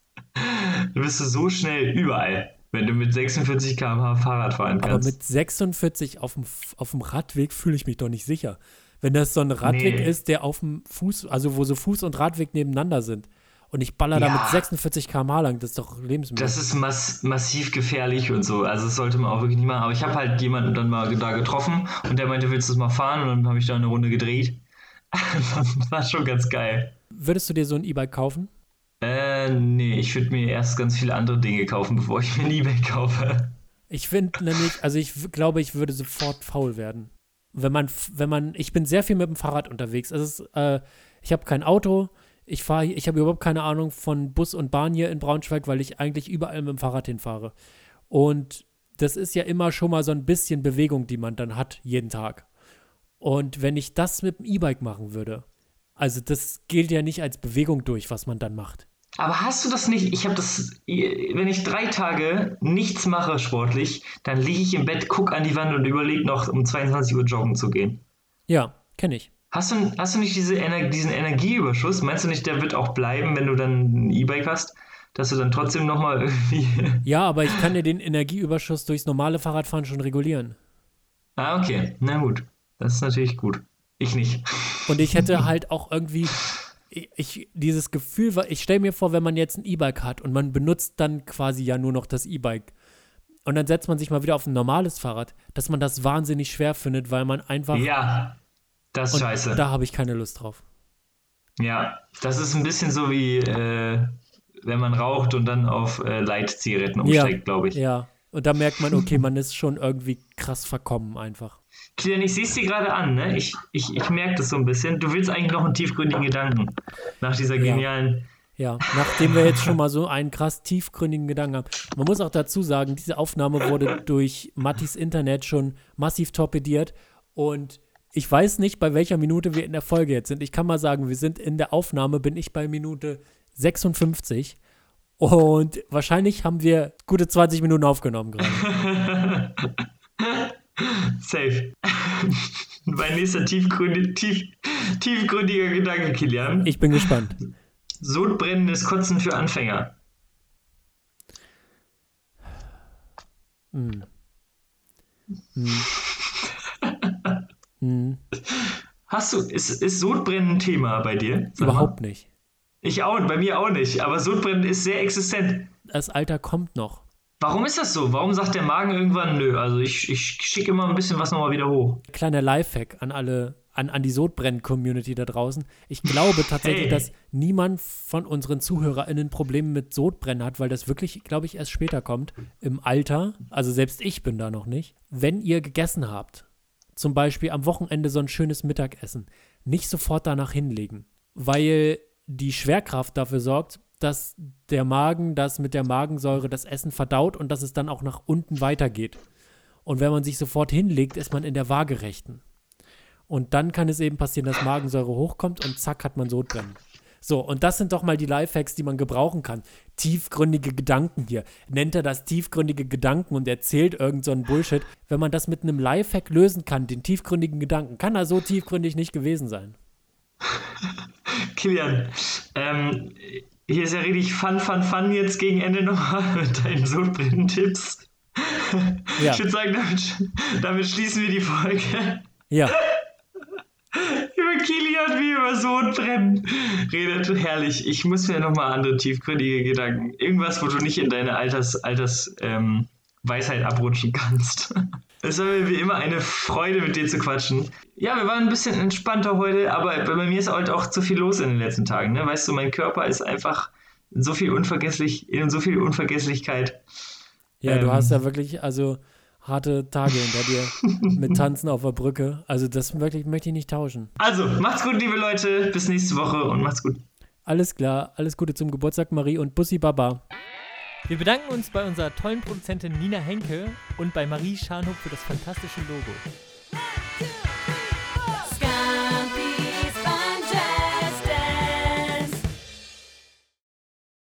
S2: Du bist so schnell überall, wenn du mit 46 km/h Fahrrad fahren kannst.
S1: Aber mit 46 auf dem, auf dem Radweg fühle ich mich doch nicht sicher. Wenn das so ein Radweg nee. ist, der auf dem Fuß, also wo so Fuß und Radweg nebeneinander sind. Und ich baller ja. da mit 46 km/h lang, das ist doch lebensmittel.
S2: Das ist mass massiv gefährlich und so. Also das sollte man auch wirklich nicht machen. Aber ich habe halt jemanden dann mal da getroffen und der meinte, willst du das mal fahren? Und dann habe ich da eine Runde gedreht. das war schon ganz geil.
S1: Würdest du dir so ein E-Bike kaufen?
S2: Äh, nee, ich würde mir erst ganz viele andere Dinge kaufen, bevor ich mir ein E-Bike kaufe.
S1: Ich finde nämlich, also ich glaube, ich würde sofort faul werden wenn man, wenn man, ich bin sehr viel mit dem Fahrrad unterwegs. Ist, äh, ich habe kein Auto, ich fahre, ich habe überhaupt keine Ahnung von Bus und Bahn hier in Braunschweig, weil ich eigentlich überall mit dem Fahrrad hinfahre. Und das ist ja immer schon mal so ein bisschen Bewegung, die man dann hat jeden Tag. Und wenn ich das mit dem E-Bike machen würde, also das gilt ja nicht als Bewegung durch, was man dann macht.
S2: Aber hast du das nicht? Ich habe das, wenn ich drei Tage nichts mache sportlich, dann liege ich im Bett, guck an die Wand und überlege noch, um 22 Uhr joggen zu gehen.
S1: Ja, kenne ich.
S2: Hast du, hast du nicht diese Ener diesen Energieüberschuss? Meinst du nicht, der wird auch bleiben, wenn du dann ein E-Bike hast? Dass du dann trotzdem nochmal irgendwie.
S1: Ja, aber ich kann dir den Energieüberschuss durchs normale Fahrradfahren schon regulieren.
S2: ah, okay. Na gut. Das ist natürlich gut. Ich nicht.
S1: Und ich hätte halt auch irgendwie, ich, dieses Gefühl, ich stelle mir vor, wenn man jetzt ein E-Bike hat und man benutzt dann quasi ja nur noch das E-Bike und dann setzt man sich mal wieder auf ein normales Fahrrad, dass man das wahnsinnig schwer findet, weil man einfach
S2: Ja. Das ist scheiße.
S1: da habe ich keine Lust drauf.
S2: Ja, das ist ein bisschen so wie, äh, wenn man raucht und dann auf äh, Light-Zigaretten umsteigt, glaube ich.
S1: Ja. Und da merkt man, okay, man ist schon irgendwie krass verkommen einfach.
S2: Kilian, ich sehe es dir gerade an, ne? Ich, ich, ich merke das so ein bisschen. Du willst eigentlich noch einen tiefgründigen Gedanken nach dieser genialen.
S1: Ja, nachdem wir jetzt schon mal so einen krass tiefgründigen Gedanken haben. Man muss auch dazu sagen, diese Aufnahme wurde durch Mattis Internet schon massiv torpediert und ich weiß nicht, bei welcher Minute wir in der Folge jetzt sind. Ich kann mal sagen, wir sind in der Aufnahme, bin ich bei Minute 56 und wahrscheinlich haben wir gute 20 Minuten aufgenommen gerade.
S2: Safe. mein nächster tiefgründig, tief, tiefgründiger Gedanke, Kilian.
S1: Ich bin gespannt.
S2: Sodbrennendes Kotzen für Anfänger.
S1: Hm. Hm. Hm.
S2: Hast du, ist, ist Sodbrennen ein Thema bei dir? Sag mal.
S1: Überhaupt nicht.
S2: Ich auch, bei mir auch nicht. Aber Sodbrennen ist sehr existent.
S1: Das Alter kommt noch.
S2: Warum ist das so? Warum sagt der Magen irgendwann, nö, also ich, ich schicke immer ein bisschen was nochmal wieder hoch.
S1: kleiner Lifehack an alle, an, an die Sodbrennen-Community da draußen. Ich glaube tatsächlich,
S2: Hey.
S1: dass niemand von unseren ZuhörerInnen Probleme mit Sodbrennen hat, weil das wirklich, glaube ich, erst später kommt. Im Alter, also selbst ich bin da noch nicht. Wenn ihr gegessen habt, zum Beispiel am Wochenende so ein schönes Mittagessen, nicht sofort danach hinlegen, weil die Schwerkraft dafür sorgt, dass der Magen das mit der Magensäure das Essen verdaut und dass es dann auch nach unten weitergeht. Und wenn man sich sofort hinlegt, ist man in der Waagerechten. Und dann kann es eben passieren, dass Magensäure hochkommt und zack hat man Sodbrennen. So, und das sind doch mal die Lifehacks, die man gebrauchen kann. Tiefgründige Gedanken hier. Nennt er das tiefgründige Gedanken und erzählt irgend so einen Bullshit. Wenn man das mit einem Lifehack lösen kann, den tiefgründigen Gedanken, kann er so tiefgründig nicht gewesen sein.
S2: Kilian, ähm, hier ist ja richtig Fun, Fun, Fun jetzt gegen Ende nochmal mit deinen Sodbrennen-Tipps.
S1: Ja.
S2: Ich würde sagen, damit, damit schließen wir die Folge.
S1: Ja,
S2: über Kilian wie über Sodbrennen redet. Herrlich. Ich muss mir nochmal andere tiefgründige Gedanken. Irgendwas, wo du nicht in deine Alters, Alters ähm, Weisheit abrutschen kannst. Es war mir wie immer eine Freude, mit dir zu quatschen. Ja, wir waren ein bisschen entspannter heute, aber bei mir ist halt auch zu viel los in den letzten Tagen. Ne? Weißt du, mein Körper ist einfach in so viel unvergesslich, in so viel Unvergesslichkeit.
S1: ja, du
S2: Ähm.
S1: hast ja wirklich, also harte Tage hinter dir mit Tanzen auf der Brücke. Also das wirklich möchte ich nicht tauschen.
S2: Also, macht's gut, liebe Leute. Bis nächste Woche und macht's gut.
S1: Alles klar, alles Gute zum Geburtstag, Marie und Bussi Baba.
S4: Wir bedanken uns bei unserer tollen Produzentin Nina Henke und bei Marie Scharnhoff für das fantastische Logo.